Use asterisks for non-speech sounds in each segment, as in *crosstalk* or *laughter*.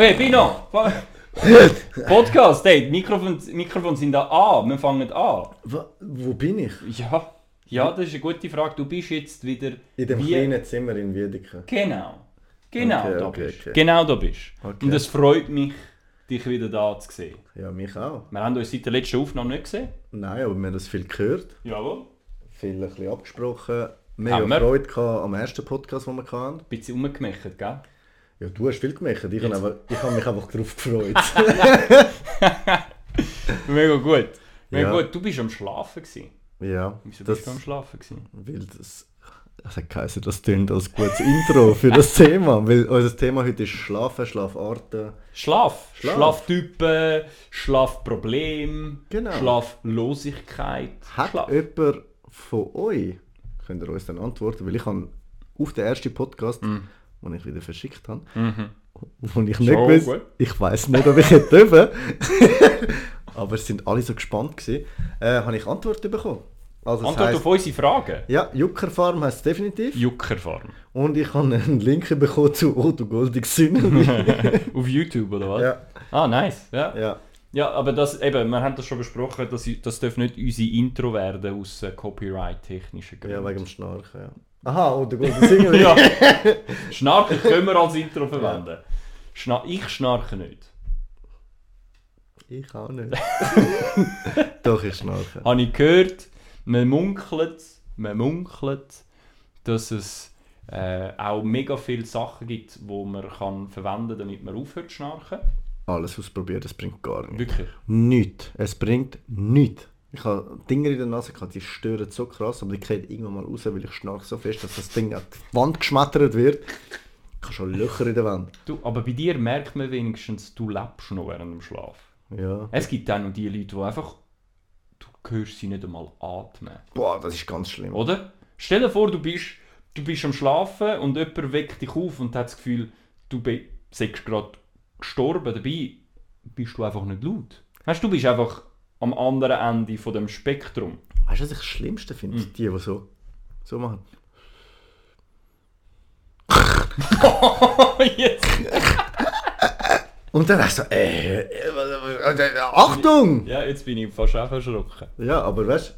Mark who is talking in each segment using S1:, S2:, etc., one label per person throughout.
S1: Hey, Pino! *laughs* Podcast, hey, Mikrofon, Mikrofon sind da an. Wir fangen an.
S2: Wo, wo bin ich?
S1: Ja, ja, das ist eine gute Frage. Du bist jetzt wieder.
S2: In dem
S1: wie-
S2: kleinen Zimmer in Wiedeke.
S1: Genau. Genau
S2: Okay,
S1: da
S2: okay,
S1: bist
S2: okay.
S1: Genau da bist. Und es freut mich, dich wieder da zu sehen.
S2: Ja, mich auch.
S1: Wir haben uns seit der letzten Aufnahme nicht gesehen.
S2: Nein, aber wir haben das viel gehört,
S1: Jawohl.
S2: viel ein bisschen abgesprochen. Mega
S1: Haben wir.
S2: Freude gehabt am ersten Podcast, den wir hatten.
S1: Ein bisschen rumgemächt, gell?
S2: Ja, du hast viel gemacht. Ich habe aber- ich habe mich einfach darauf gefreut. *laughs* *laughs*
S1: Mega gut. Mega
S2: Ja.
S1: gut. Du bist am Schlafen. Gewesen.
S2: ja,
S1: Wieso
S2: das,
S1: bist du am Schlafen? Gewesen?
S2: weil das, das hat geheißen, das tönt als gutes Intro für das Thema. Weil unser Thema heute ist Schlafen, Schlafarten.
S1: Schlaf.
S2: Schlaf.
S1: Schlaftypen, Schlafproblem,
S2: Genau.
S1: Schlaflosigkeit.
S2: Hat
S1: Schlaf.
S2: jemand von euch, könnt ihr uns dann antworten, weil ich habe auf den ersten Podcast, den ich wieder verschickt habe,
S1: Mhm.
S2: wo ich nicht
S1: So
S2: gewusst,
S1: gut.
S2: ich weiß nicht, ob ich hätte dürfen, *laughs* aber es sind alle so gespannt gewesen, äh, habe ich Antworten bekommen. Also
S1: Antwort
S2: heisst,
S1: auf unsere Fragen.
S2: ja, Juckerfarm heißt es definitiv.
S1: Juckerfarm.
S2: Und ich habe einen Link bekommen zu Otto Goldig Sünneli. *laughs*
S1: auf YouTube oder was?
S2: ja,
S1: Ah, nice. Ja. ja.
S2: ja.
S1: aber das, eben, wir haben das schon besprochen, das, das darf nicht unsere Intro werden aus äh, Copyright-technischen Gründen.
S2: ja, wegen dem Schnarchen, ja. Aha, Otto Goldig Sünneli.
S1: Ja. *laughs* Schnarchen können wir als Intro verwenden. Schna ich schnarche nicht.
S2: Ich auch nicht. *laughs* Doch, ich schnarche.
S1: Habe ich gehört, man munkelt, man munkelt, dass es äh, auch mega viele Sachen gibt, wo man kann verwenden kann, damit man aufhört zu schnarchen.
S2: Alles ausprobiert, es bringt gar nichts.
S1: Wirklich.
S2: Nichts. Es bringt nichts. Ich habe Dinger in der Nase gehabt, die stören so krass, aber die gehen irgendwann mal raus, weil ich schnarche so fest, dass das Ding an die Wand geschmettert wird. Ich habe schon Löcher in der Wand.
S1: Du, aber bei dir merkt man wenigstens, du lebst noch während dem Schlaf.
S2: Ja.
S1: Es gibt auch noch die Leute, die einfach, du hörst sie nicht einmal atmen.
S2: Boah, das ist ganz schlimm.
S1: Oder? Stell dir vor, du bist, du bist am Schlafen und jemand weckt dich auf und hat das Gefühl, du seist gerade gestorben. Dabei bist du einfach nicht laut. Weißt du, du bist einfach am anderen Ende von dem Spektrum.
S2: Weißt du, was ich das Schlimmste finde?
S1: Hm.
S2: Die, die so, so machen. *laughs*
S1: Jetzt.
S2: Und dann hast du so, äh, äh, äh, äh, Achtung!
S1: Ja, jetzt bin ich fast auch erschrocken.
S2: Ja, aber weißt du,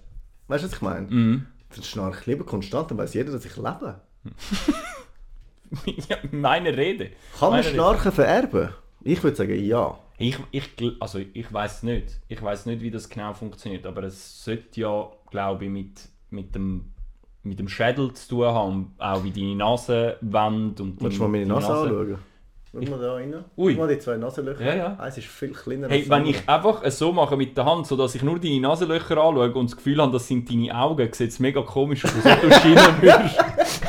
S2: weißt, was ich meine?
S1: Mhm.
S2: Dann schnarche ich lieber konstant, dann weiß jeder, dass ich lebe. *laughs*
S1: ja, meine Rede.
S2: Kann man
S1: Rede.
S2: Schnarchen vererben? Ich würde sagen, ja.
S1: Ich, ich, also ich weiß nicht. Ich weiß nicht, wie das genau funktioniert, aber es sollte ja, glaube ich, mit, mit, dem, mit dem Schädel zu tun haben, auch wie deine Nasenwand und
S2: Willst du mal meine Nase anschauen? Schau mal da rein.
S1: Ui.
S2: Schau mal die zwei Nasenlöcher.
S1: Ja, ja.
S2: Eins ist viel kleiner
S1: Hey,
S2: als das
S1: wenn
S2: andere.
S1: ich einfach es so mache mit der Hand, sodass ich nur deine Nasenlöcher anschaue und das Gefühl habe, das sind deine Augen, sieht es mega komisch aus, *laughs* ob du schienen würdest. *laughs*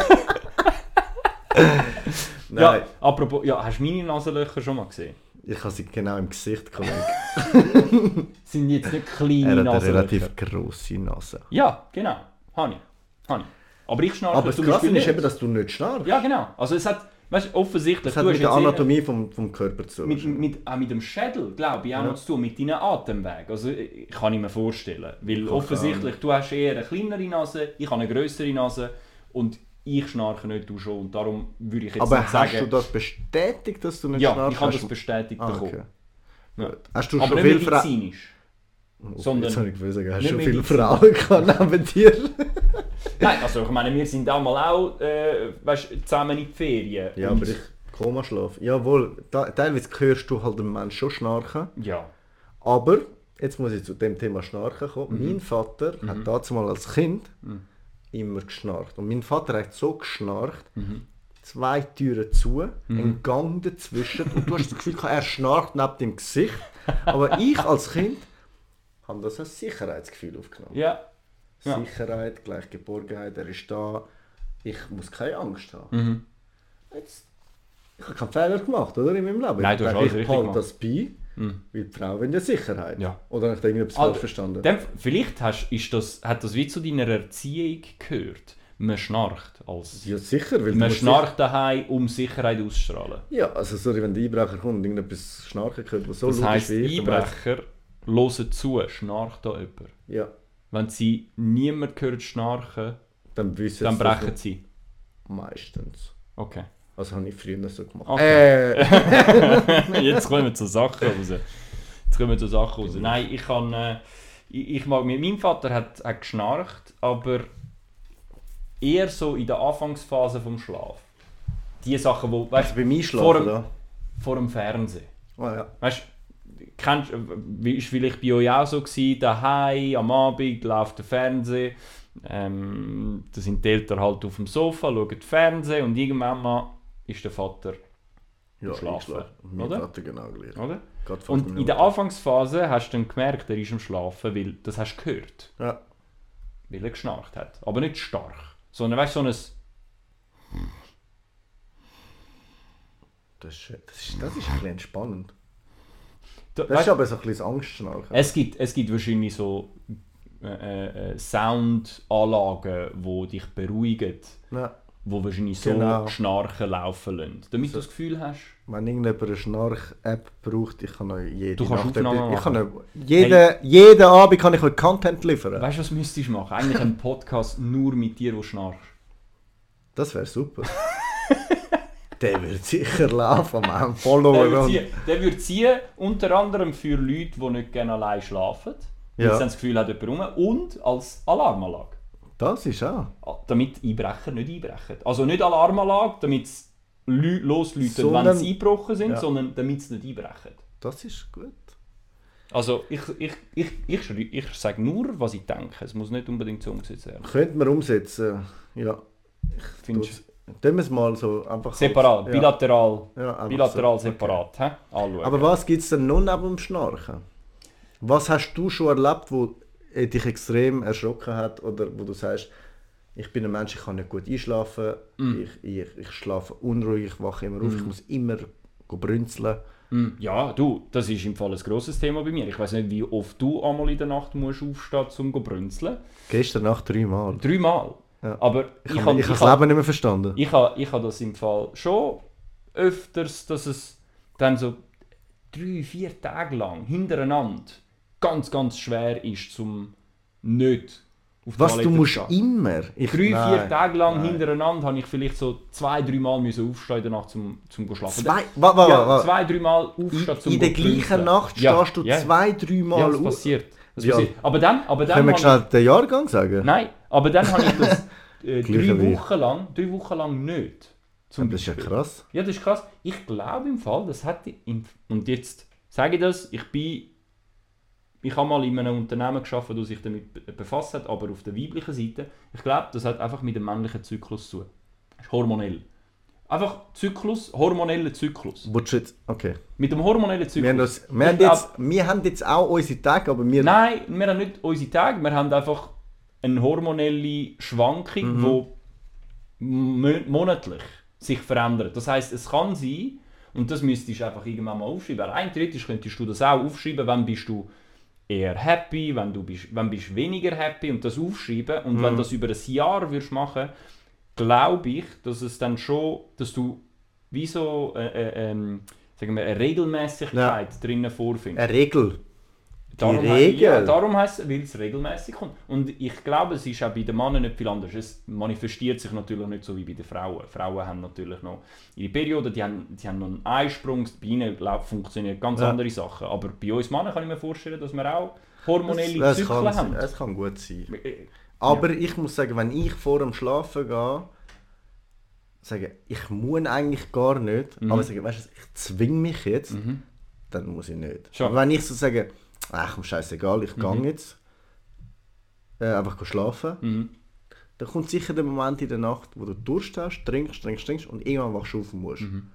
S2: Nein,
S1: Ja, apropos, ja, hast du meine Nasenlöcher schon mal gesehen?
S2: Ich habe sie genau im Gesicht, Kollege. *laughs*
S1: Sind jetzt nicht
S2: Er
S1: kleine
S2: hat eine relativ grosse Nase.
S1: Ja, genau. Habe ich. Habe ich. Aber ich schnarche
S2: Aber das Krasse ist
S1: nicht.
S2: eben, dass du nicht schnarchst.
S1: Ja, genau. Also es hat, weißt offensichtlich,
S2: Das hat mit der
S1: jetzt eher-
S2: Anatomie vom, vom Körper zu tun.
S1: mit, mit, auch mit dem Schädel, glaube ich, auch
S2: Ja.
S1: noch zu tun, mit deinen Atemwegen. Also kann ich mir vorstellen. Weil
S2: Kann
S1: offensichtlich, du hast eher eine kleinere Nase, ich habe eine größere Nase und ich schnarche nicht, du schon. Und darum würde ich jetzt
S2: Aber
S1: nicht
S2: hast
S1: sagen...
S2: du das bestätigt, dass du nicht
S1: ja,
S2: schnarchst?
S1: ich habe
S2: Hast
S1: das bestätigt
S2: Ah,
S1: bekommen.
S2: okay.
S1: Ja.
S2: Hast du
S1: Aber
S2: schon
S1: nicht medizinisch. sondern-
S2: Jetzt habe ich gewusst, hast schon viele. Frauen gehabt neben dir? *laughs*
S1: Nein, also ich meine, wir sind auch mal auch äh, weißt, zusammen in die Ferien.
S2: Ja, aber ich... Komaschlaf. Jawohl, da, teilweise hörst du halt den Menschen schon schnarchen.
S1: Ja.
S2: Aber, jetzt muss ich zu dem Thema Schnarchen kommen.
S1: Mhm.
S2: Mein Vater hat dazu mal als Kind immer geschnarcht. Und mein Vater hat so geschnarcht,
S1: Mhm.
S2: zwei Türen zu, ein Gang dazwischen. Und du hast das Gefühl, er schnarcht neben dem Gesicht. Aber ich als Kind habe das als Sicherheitsgefühl aufgenommen.
S1: Ja. Ja.
S2: Sicherheit, gleich Geborgenheit, er ist da. Ich muss keine Angst haben.
S1: Mhm.
S2: Jetzt, ich habe keinen Fehler gemacht, oder? In meinem Leben.
S1: Nein, du hast
S2: ich
S1: alles
S2: denke,
S1: richtig
S2: ich behalte
S1: gemacht.
S2: das bei, weil die Frau will ja Sicherheit.
S1: Ja.
S2: Oder habe ich da irgendetwas
S1: Also,
S2: falsch verstanden?
S1: Dem, vielleicht hast, ist das, hat das wie zu deiner Erziehung gehört. Man schnarcht. Als,
S2: Ja, sicher. Weil
S1: man schnarcht daheim, um Sicherheit auszustrahlen.
S2: Ja, also sorry, wenn der Einbrecher kommt und irgendetwas schnarchen hört, was so
S1: Das
S2: laut
S1: heisst,
S2: ist
S1: Einbrecher hören zu, schnarcht da jemand.
S2: Ja,
S1: Wenn sie niemand hört schnarchen,
S2: dann
S1: dann brechen sie.
S2: Meistens.
S1: Okay.
S2: Also habe ich früher so gemacht.
S1: Okay.
S2: Äh, *laughs*
S1: Jetzt kommen wir zu Sachen raus. Jetzt kommen wir zu Sachen raus. Nein, ich kann... Äh, ich, ich mag... Mein Vater hat, hat geschnarcht, aber eher so in der Anfangsphase vom Schlaf. Die Sachen, wo... Weißt
S2: also beim
S1: vor
S2: Einschlafen,
S1: dem-
S2: da.
S1: vor dem Fernsehen.
S2: Oh, ja.
S1: Weißt du, kennst, wie ist vielleicht bei euch auch so gewesen, daheim am Abend läuft der Fernseher, ähm, da sind die Eltern halt auf dem Sofa, schauen Fernsehen und irgendwann mal ist der Vater,
S2: ja
S1: Schlafen.
S2: Mein
S1: oder?
S2: Vater genau gleich.
S1: oder? Und in der. Anfangsphase hast du dann gemerkt, er ist am Schlafen, weil das hast du gehört,
S2: Ja.
S1: weil er geschnarcht hat. Aber nicht stark, sondern weißt du, so ein
S2: Das ist, das ist, das ist ein bisschen entspannend.
S1: da-
S2: Das
S1: weißt
S2: ist aber so ein bisschen Angstschnarchen.
S1: Es gibt, es gibt wahrscheinlich so äh, äh, Soundanlagen, die dich beruhigen,
S2: Ja.
S1: Wo wahrscheinlich so
S2: Genau.
S1: Schnarchen laufen lassen. Damit du das Gefühl hast,
S2: Wenn irgendjemand eine Schnarch-App braucht, ich kann euch jede
S1: Du kannst
S2: Nacht
S1: Aufnahmen
S2: ich kann euch, jeden, jeden Abend kann ich euch Content liefern.
S1: weißt du, was müsstest du machen? Eigentlich einen Podcast nur mit dir, wo schnarchst.
S2: Das wäre super. *laughs* Der wird sicher laufen, man.
S1: Der
S2: Follower
S1: würde
S2: und...
S1: ziehen, der würde ziehen, unter anderem für Leute, die nicht gerne allein schlafen.
S2: Ja.
S1: sie haben das Gefühl, hat jemand rum. Und als Alarmanlage.
S2: Das ist auch.
S1: Damit Einbrecher nicht einbrechen. Also nicht Alarmanlage, damit es losläuten, wenn sie eingebrochen sind,
S2: Ja.
S1: sondern damit sie nicht einbrechen.
S2: Das ist gut.
S1: Also ich, ich, ich, ich, ich sage nur, was ich denke. Es muss nicht unbedingt so umgesetzt werden.
S2: Könnte man umsetzen. Ja.
S1: Findest du
S2: Tun wir es mal so einfach...
S1: separat,
S2: Ja.
S1: bilateral,
S2: Ja,
S1: bilateral
S2: so. Okay.
S1: separat anschauen.
S2: Aber was gibt es denn noch neben dem Schnarchen? Was hast du schon erlebt, wo dich extrem erschrocken hat oder wo du sagst, ich bin ein Mensch, ich kann nicht gut einschlafen,
S1: Mm.
S2: ich, ich, ich schlafe unruhig, ich wache immer auf, ich muss immer brünzeln.
S1: Mm, Ja, du, das ist im Fall ein grosses Thema bei mir. Ich weiß nicht, wie oft du einmal in der Nacht musst aufstehen um zu brünzeln.
S2: Gestern Nacht dreimal.
S1: Dreimal.
S2: Ja.
S1: Aber
S2: Ich
S1: ich,
S2: habe ich
S1: ich
S2: das Leben nicht mehr verstanden.
S1: ich habe ich habe das im Fall schon öfters, dass es dann so drei, vier Tage lang hintereinander ganz, ganz schwer ist, zum nicht auf die
S2: Was, du
S1: Toilette
S2: musst
S1: zu gehen.
S2: immer? Ich,
S1: Drei, vier
S2: nein,
S1: Tage lang
S2: nein.
S1: hintereinander habe ich vielleicht so zwei, drei Mal müssen aufstehen in der Nacht zum, zum go schlafen.
S2: Zwei, wa, wa,
S1: ja,
S2: wa,
S1: zwei, drei Mal aufstehen
S2: In,
S1: zum
S2: in der gleichen. Nacht
S1: Ja,
S2: stehst du
S1: ja.
S2: zwei, drei
S1: Ja,
S2: Mal
S1: das
S2: auf.
S1: passiert. Das
S2: Ja.
S1: passiert. Aber dann, aber dann
S2: Können wir schnell den Jahrgang sagen?
S1: nein, aber dann habe ich das *laughs* äh, drei. Wochen lang, drei Wochen lang nicht. Zum
S2: das ist ja krass.
S1: Ja, das ist krass. Ich glaube im Fall, das hätte und jetzt sage ich das, ich bin ich habe mal in einem Unternehmen geschaffen, das sich damit be- befasst hat, aber auf der weiblichen Seite. Ich glaube, das hat einfach mit dem männlichen Zyklus zu tun. Das ist hormonell. Einfach Zyklus, hormoneller Zyklus.
S2: Jetzt- Okay.
S1: Mit dem hormonellen Zyklus.
S2: Wir haben, das, wir, haben jetzt, wir haben jetzt auch unsere Tage, aber wir...
S1: Nein, wir haben nicht unsere Tage, wir haben einfach eine hormonelle Schwankung,
S2: Mhm.
S1: die mo- monatlich sich verändert. Das heißt, es kann sein, und das müsstest du einfach irgendwann mal aufschreiben. Rein theoretisch könntest du das auch aufschreiben, wenn bist du eher happy, wenn du bist, wenn bist weniger happy und das aufschreiben. Und
S2: Mhm.
S1: wenn das über ein Jahr würdest machen, glaube ich, dass es dann schon, dass du wie so äh, äh, ähm, sagen wir, eine Regelmäßigkeit drinnen vorfindest.
S2: Eine Regel.
S1: Darum,
S2: Regel.
S1: Ja, darum heisst es, weil es regelmäßig kommt. Und ich glaube, es ist auch bei den Männern nicht viel anders. Es manifestiert sich natürlich nicht so wie bei den Frauen. Frauen haben natürlich noch ihre Periode, die haben, die haben noch einen Eisprung, bei ihnen glaub, funktionieren ganz
S2: Ja.
S1: andere Sachen. Aber bei uns Männern kann ich mir vorstellen, dass wir auch hormonelle
S2: Das
S1: Zyklen
S2: kann,
S1: haben.
S2: es kann gut sein.
S1: Äh,
S2: Aber ich muss sagen, wenn ich vor dem Schlafen gehe, sage ich muss eigentlich gar nicht,
S1: Mhm.
S2: aber sage, weißt du, ich zwinge mich jetzt, dann muss ich nicht.
S1: Schon.
S2: Aber wenn ich so sage, ach komm, scheißegal, ich gehe jetzt, äh, einfach schlafen,
S1: Mhm.
S2: dann kommt sicher der Moment in der Nacht, wo du Durst hast, trinkst, trinkst, trinkst und irgendwann wachst du auf und musst.
S1: Mhm.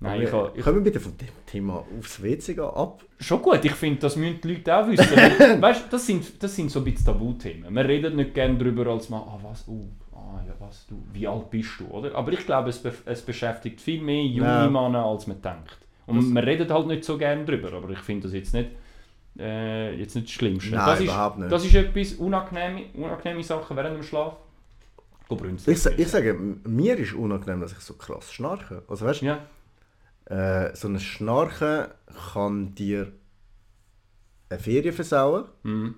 S1: Nein, ich, ha- ich,
S2: Können wir bitte von dem Thema aufs WC gehen ab?
S1: Schon gut, ich finde, das müssen die Leute auch wissen. *laughs* weißt du, das sind, das sind so ein bisschen Tabuthemen. Wir reden nicht gerne darüber, als man, ah, was, uh, ah, ja, was, du, wie alt bist du, oder? Aber ich glaube, es, be es beschäftigt viel mehr junge
S2: Ja.
S1: Männer, als man denkt. Und wir reden halt nicht so gerne darüber, aber ich finde das jetzt nicht, äh, jetzt nicht das Schlimmste.
S2: Nein,
S1: das
S2: überhaupt
S1: ist,
S2: nicht.
S1: Das ist etwas unangenehme, unangenehme Sachen während dem Schlaf.
S2: Ich, sa- ich sage, mir ist unangenehm, dass ich so krass schnarche. Also weißt
S1: Ja,
S2: Äh, so ein Schnarchen kann dir eine Ferien versauen.
S1: mhm.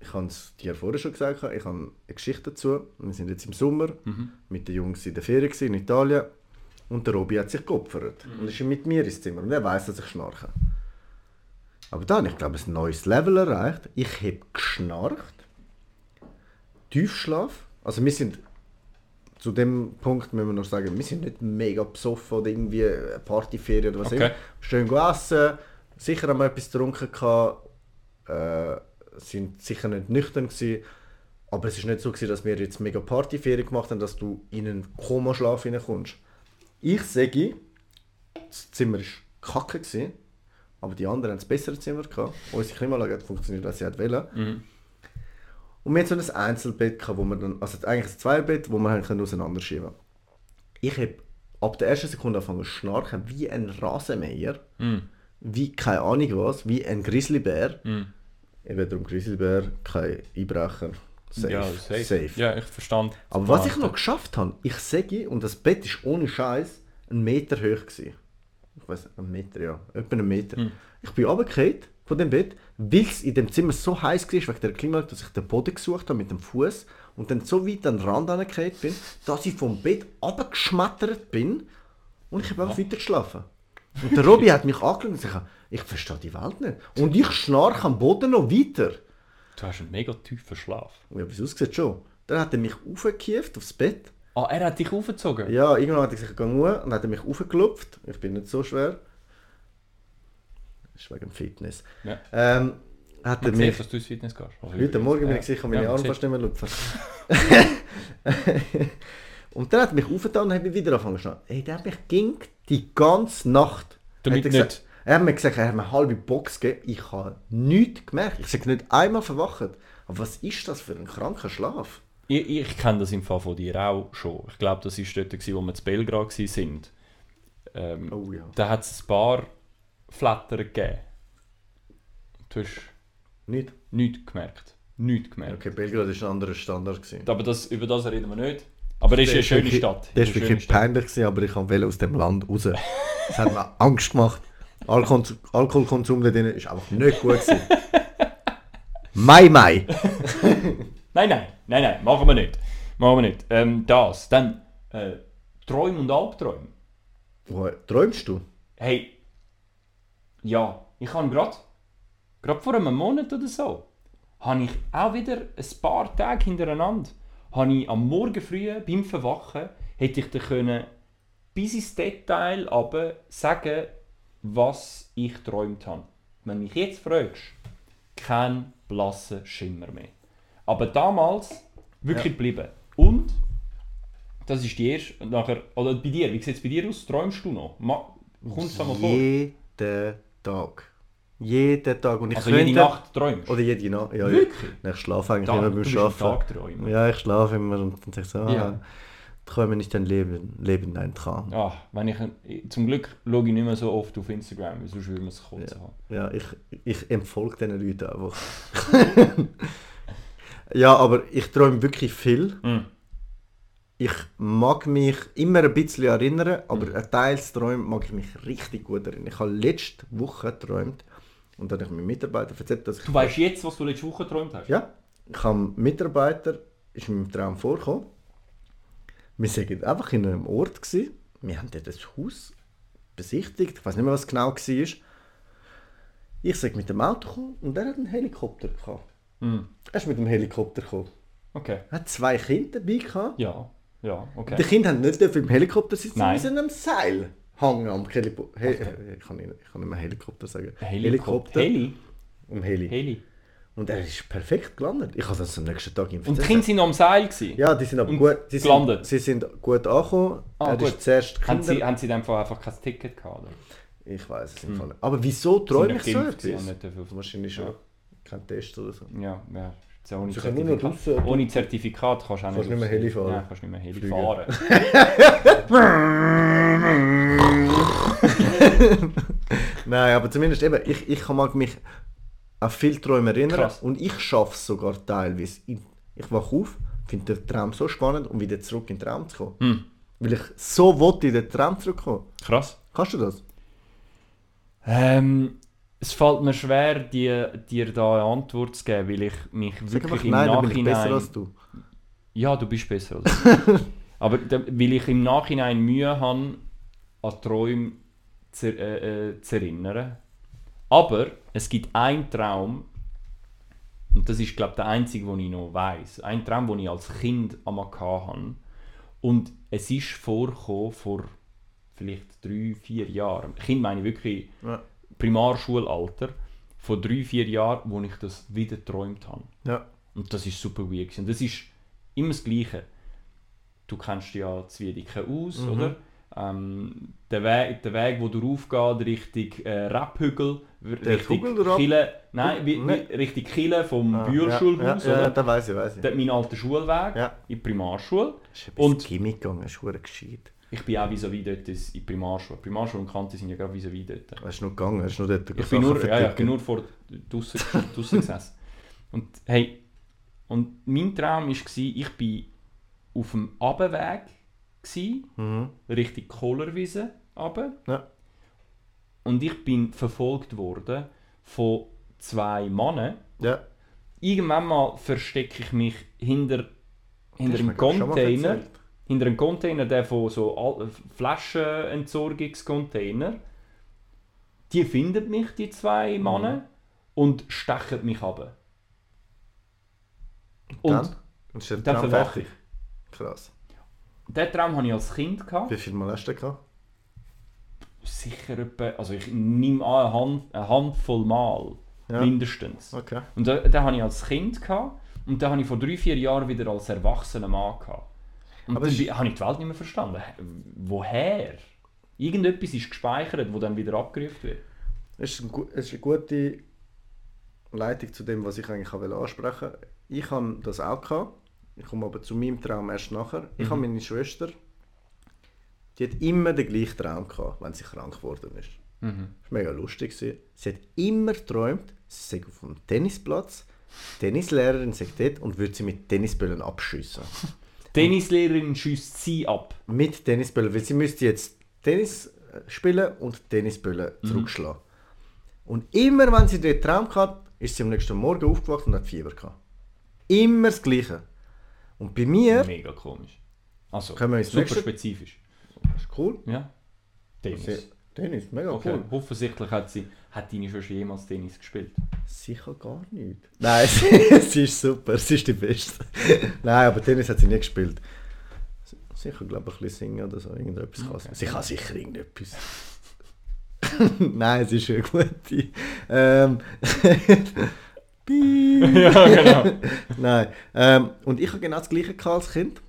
S2: ich habe es dir vorher schon gesagt, ich habe eine Geschichte dazu. Wir sind jetzt im Sommer mit den Jungs in der Ferien gewesen, in Italien und der Robi hat sich geopfert und ist mit mir ins Zimmer und er weiß, dass ich schnarche. Aber dann, ich glaube, ein neues Level erreicht. Ich habe geschnarcht, Tiefschlaf. Also wir sind zu dem Punkt müssen wir noch sagen, wir sind nicht mega besoffen oder irgendwie Partyferien oder was
S1: Okay.
S2: immer. Schön gegessen, sicher haben wir etwas getrunken gehabt, äh, sind sicher nicht nüchtern gewesen. Aber es ist nicht so gewesen, dass wir jetzt mega Partyferien gemacht haben, dass du in einen Komaschlaf hineinkommst. Ich sage, das Zimmer war kacke, gewesen, aber die anderen haben das bessere Zimmer gehabt. Unsere Klimaanlage hat funktioniert, was sie hat wollen. Und wir hatten so ein Einzelbett, gehabt, wo wir dann, also eigentlich ein Zweierbett, wo wir haben können auseinanderschieben konnten. Ich habe ab der ersten Sekunde angefangen zu schnarchen, wie ein Rasenmäher, wie keine Ahnung was, wie ein Grizzlybär. Eben darum Grizzlybär, kein Einbrecher. Safe.
S1: Ja, safe.
S2: safe.
S1: Ja, ich verstand.
S2: Aber was ich noch geschafft habe, ich sage, und das Bett ist ohne Scheiß einen Meter hoch gewesen. Ich weiß, einen Meter, ja, etwa einen Meter. Ich bin runtergefallen von dem Bett, weil es in dem Zimmer so heiß war wegen der Klimaanlage, dass ich den Boden gesucht habe mit dem Fuß und dann so weit an den Rand angefallen bin, dass ich vom Bett runtergeschmettert bin und ich habe einfach weiter geschlafen. Und der Robby hat mich angeschaut und gesagt, ich verstehe die Welt nicht. Und ich schnarche am Boden noch weiter.
S1: Du hast einen mega tiefen Schlaf.
S2: Ja, wie es aussieht schon. Dann hat er mich aufgekieft aufs Bett.
S1: Ah, er hat dich aufgezogen?
S2: Ja, irgendwann hat er geh nur und hat er mich aufgeklopft. Ich bin nicht so schwer. Das ist wegen Fitness.
S1: Ja.
S2: Ähm, hat er
S1: Man sieht,
S2: mich...
S1: dass du ins Fitness gehst. Also,
S2: Heute Morgen bin
S1: ja.
S2: ich sicher, meine
S1: Ja,
S2: Arme
S1: sieht.
S2: fast nicht mehr lupfen. *laughs* und dann hat er mich aufgetan und hat mich wieder angefangen zu schnarchen. Hey, der hat mich ging die ganze Nacht.
S1: Damit
S2: Hat er
S1: nicht.
S2: gesagt- Er hat mir gesagt, er hat mir eine halbe Box gegeben. Ich habe nichts gemerkt. Ich sage nicht einmal verwacht. Aber was ist das für ein kranker Schlaf?
S1: Ich, ich kenne das im Fall von dir auch schon. Ich glaube, das war dort, gewesen, wo wir zu Belgrad waren. Ähm,
S2: Oh ja.
S1: Da hat es ein paar Flattern gegeben. Du hast
S2: Nicht?
S1: nichts gemerkt. Nichts gemerkt.
S2: Okay, Belgrad war ein anderer Standard. Gewesen.
S1: Aber das, über das reden wir nicht. Aber es ist eine schöne Stadt.
S2: Das war wirklich peinlich, gewesen, aber ich wollte aus dem Land raus. Das hat mir *laughs* Angst gemacht. Alkohol, Alkoholkonsum da drin ist einfach nicht gut. Gewesen. *laughs* Mai Mai. *laughs*
S1: Nein, nein, nein, nein, machen wir nicht. Machen wir nicht. Ähm, das. Dann äh, Träume und Albträume.
S2: Wo träumst du?
S1: Hey, ja, ich habe gerade, gerade vor einem Monat oder so, habe ich auch wieder ein paar Tage hintereinander, habe ich am Morgen früh beim Verwachen, hätte ich dir können bis ins Detail aber sagen, was ich geträumt habe. Wenn mich jetzt fragst, kein blasser Schimmer mehr. Aber damals wirklich geblieben. Und das ist die erste. Nachher, oder bei dir, wie sieht es bei dir aus? Träumst du noch? Kommt es einmal vor?
S2: Jeden Tag. Jeden Tag. Und ich
S1: Also
S2: könnte,
S1: jede Nacht träumst
S2: Oder jede Nacht. Ja,
S1: Wirklich?
S2: Ja. Ich schlafe eigentlich immer
S1: du
S2: beim Schlafen. Ja, ich schlafe immer und dann sage ich so, ah,
S1: Ja.
S2: träume nicht dein Leben, leben dein Traum.
S1: Ah, wenn ich, zum Glück schaue ich nicht mehr so oft auf Instagram, sonst würde man es kurz haben.
S2: Ja, ich, ich empfolge diesen Leuten einfach. *laughs* ja, aber ich träume wirklich viel.
S1: Mhm.
S2: Ich mag mich immer ein bisschen erinnern, aber
S1: Mhm.
S2: ein Teil des Träumen mag ich mich richtig gut erinnern. Ich habe letzte Woche geträumt und dann habe ich meinem Mitarbeiter erzählt, dass ich...
S1: Du weißt jetzt, was du letzte Woche geträumt hast?
S2: Ja, ich habe einen Mitarbeiter, ist mir im Traum vorgekommen. Wir waren einfach in einem Ort. Gewesen. Wir haben dort das Haus besichtigt. Ich weiß nicht mehr, was genau war. Ich sei mit dem Auto gekommen und er hat einen Helikopter gehabt.
S1: Mhm.
S2: Er ist mit dem Helikopter gekommen.
S1: Okay.
S2: Er hat zwei Kinder dabei gehabt.
S1: Ja, ja, okay.
S2: Die Kinder haben nicht im Helikopter sitzen,
S1: Nein.
S2: sie sind am Seil hängen am Helikopter. He äh, ich, kann nicht, ich kann nicht mehr Helikopter sagen.
S1: Helikopter. Heli?
S2: Um Heli.
S1: Heli.
S2: Und er ist perfekt gelandet. Ich habe das am nächsten Tag ihm
S1: Und die. Kinder sind noch am Seil gewesen?
S2: Ja, die sind aber
S1: Und
S2: gut. Sie sind,
S1: gelandet?
S2: sie sind gut angekommen.
S1: Ah,
S2: er
S1: gut.
S2: ist zuerst
S1: Haben
S2: Kinder.
S1: sie, haben sie in dem Fall einfach kein Ticket gehabt? Oder?
S2: Ich weiß es im Fall nicht. Aber wieso träume ich so etwas? Wahrscheinlich schon.
S1: Ja.
S2: Kein Test oder so.
S1: Ja, ja. Ja ohne,
S2: noch
S1: Zertifikat.
S2: draussen-
S1: ohne Zertifikat kannst du auch
S2: Kannst nicht mehr Heli fahren.
S1: Ja, kannst nicht mehr Heli
S2: Fliegen.
S1: fahren.
S2: Nein, aber zumindest eben, ich, ich mag mich an viele Träume erinnern
S1: Krass.
S2: und ich schaffe es sogar teilweise. Ich, ich wache auf, finde den Traum so spannend, um wieder zurück in den Traum zu kommen.
S1: Hm.
S2: Weil ich so wollte in den Traum zurückkommen.
S1: Krass.
S2: Kannst du das?
S1: Ähm, Es fällt mir schwer, dir, dir da eine Antwort zu geben, weil ich mich
S2: Sag
S1: wirklich
S2: einfach
S1: im
S2: nein, dann bin ich besser
S1: Nachhinein...
S2: als du.
S1: Ja, du bist besser als ich. *laughs* Aber da, weil ich im Nachhinein Mühe habe, an Träume zu, äh, äh, zu erinnern. Aber es gibt einen Traum, und das ist, glaube ich, der einzige, den ich noch weiß. Ein Traum, den ich als Kind einmal hatte. Und es ist vorgekommen vor vielleicht drei, vier Jahren. Kind meine ich wirklich
S2: Ja.
S1: Primarschulalter. Vor drei, vier Jahren, wo ich das wieder geträumt habe.
S2: Ja.
S1: Und das ist super weird. gewesen. Und das ist immer das Gleiche. Du kennst ja Zwiedicke aus,
S2: Mhm.
S1: oder? Ähm, der, Weg, der Weg, wo du raufgehst, Richtung äh, Rapphügel, Richtung
S2: der
S1: Kille, nein, wie, wie, Richtung Kille vom
S2: Ah,
S1: Bühlschulhaus,
S2: ja, ja, ja, da weiß ich, weiß ich.
S1: Dort mein alter Schulweg
S2: Ja.
S1: in Primarschule.
S2: Ist ein
S1: Und-
S2: bisschen Gimmick gegangen, ist verdammt gescheit.
S1: Ich bin auch vis-à-vis dort in Primarschule. Primarschule und Kante sind ja gerade vis-à-vis dort.
S2: Er ist noch gegangen, er ist noch dort
S1: Ich bin nur, ja, ja, ich bin nur vor draussen gesessen. Und hey, und mein Traum war, ich bin auf dem Abendweg, gsi,
S2: Mhm.
S1: Richtung Kohlerwiese runter.
S2: Ja.
S1: Und ich bin verfolgt worden von zwei Männern.
S2: Ja.
S1: Irgendwann mal verstecke ich mich hinter, hinter
S2: Hast du
S1: einem Container. Hinter einem Container, der von so Flaschenentsorgungscontainer. Die finden mich, die zwei
S2: Mhm.
S1: Männer, und stechen mich ab. Und
S2: Dann? Und
S1: dann
S2: Traum
S1: verwache ich.
S2: Krass.
S1: Den Traum hatte ich als Kind. Gehabt.
S2: Wie viel Mal hast du gehabt?
S1: Sicher etwa, also ich nehme an, eine, Hand, eine Handvoll Mal.
S2: Ja.
S1: Mindestens.
S2: Okay.
S1: Und den, den hatte ich als Kind gehabt, und den habe ich vor drei, vier Jahren wieder als erwachsener Mann gehabt. Und
S2: Aber
S1: dann habe ich die Welt nicht mehr verstanden. Woher? Irgendetwas ist gespeichert, wo dann wieder abgerufen wird.
S2: Es ist, es ist eine gute Leitung zu dem, was ich eigentlich auch ansprechen wollte. Ich habe das auch gehabt. Ich komme aber zu meinem Traum erst nachher. Ich habe meine Schwester, die hat immer den gleichen Traum gehabt, wenn sie krank geworden ist. Das war mega lustig. Sie hat immer geträumt, sie sei auf einem Tennisplatz, die Tennislehrerin sei dort und würde sie mit Tennisbällen abschiessen. *laughs*
S1: Tennislehrerin schießt sie ab.
S2: Mit Tennisbällen, weil sie müsste jetzt Tennis äh, spielen und Tennisbällen
S1: Mhm.
S2: zurückschlagen. Und immer wenn sie den Traum hatte, ist sie am nächsten Morgen aufgewacht und hat Fieber gehabt. Immer das Gleiche. Und bei mir,
S1: Mega komisch. Also,
S2: Können wir ins
S1: super
S2: nächste-
S1: spezifisch.
S2: ist cool.
S1: Ja. Tennis.
S2: Tennis, mega
S1: Okay.
S2: cool.
S1: Offensichtlich hat sie hat deine Schwester jemals Tennis gespielt.
S2: Sicher gar nicht. *laughs* Nein, sie, *laughs* ist super, sie ist die Beste. *laughs* Nein, aber Tennis hat sie nie gespielt. Sicher, glaube ich, ein bisschen singen oder so, irgendetwas kann sie. Sie kann sicher irgendetwas. Nein, sie ist eine gute. Ähm,
S1: ja, genau.
S2: Nein. Ähm, und ich habe genau das gleiche gehabt als Kind.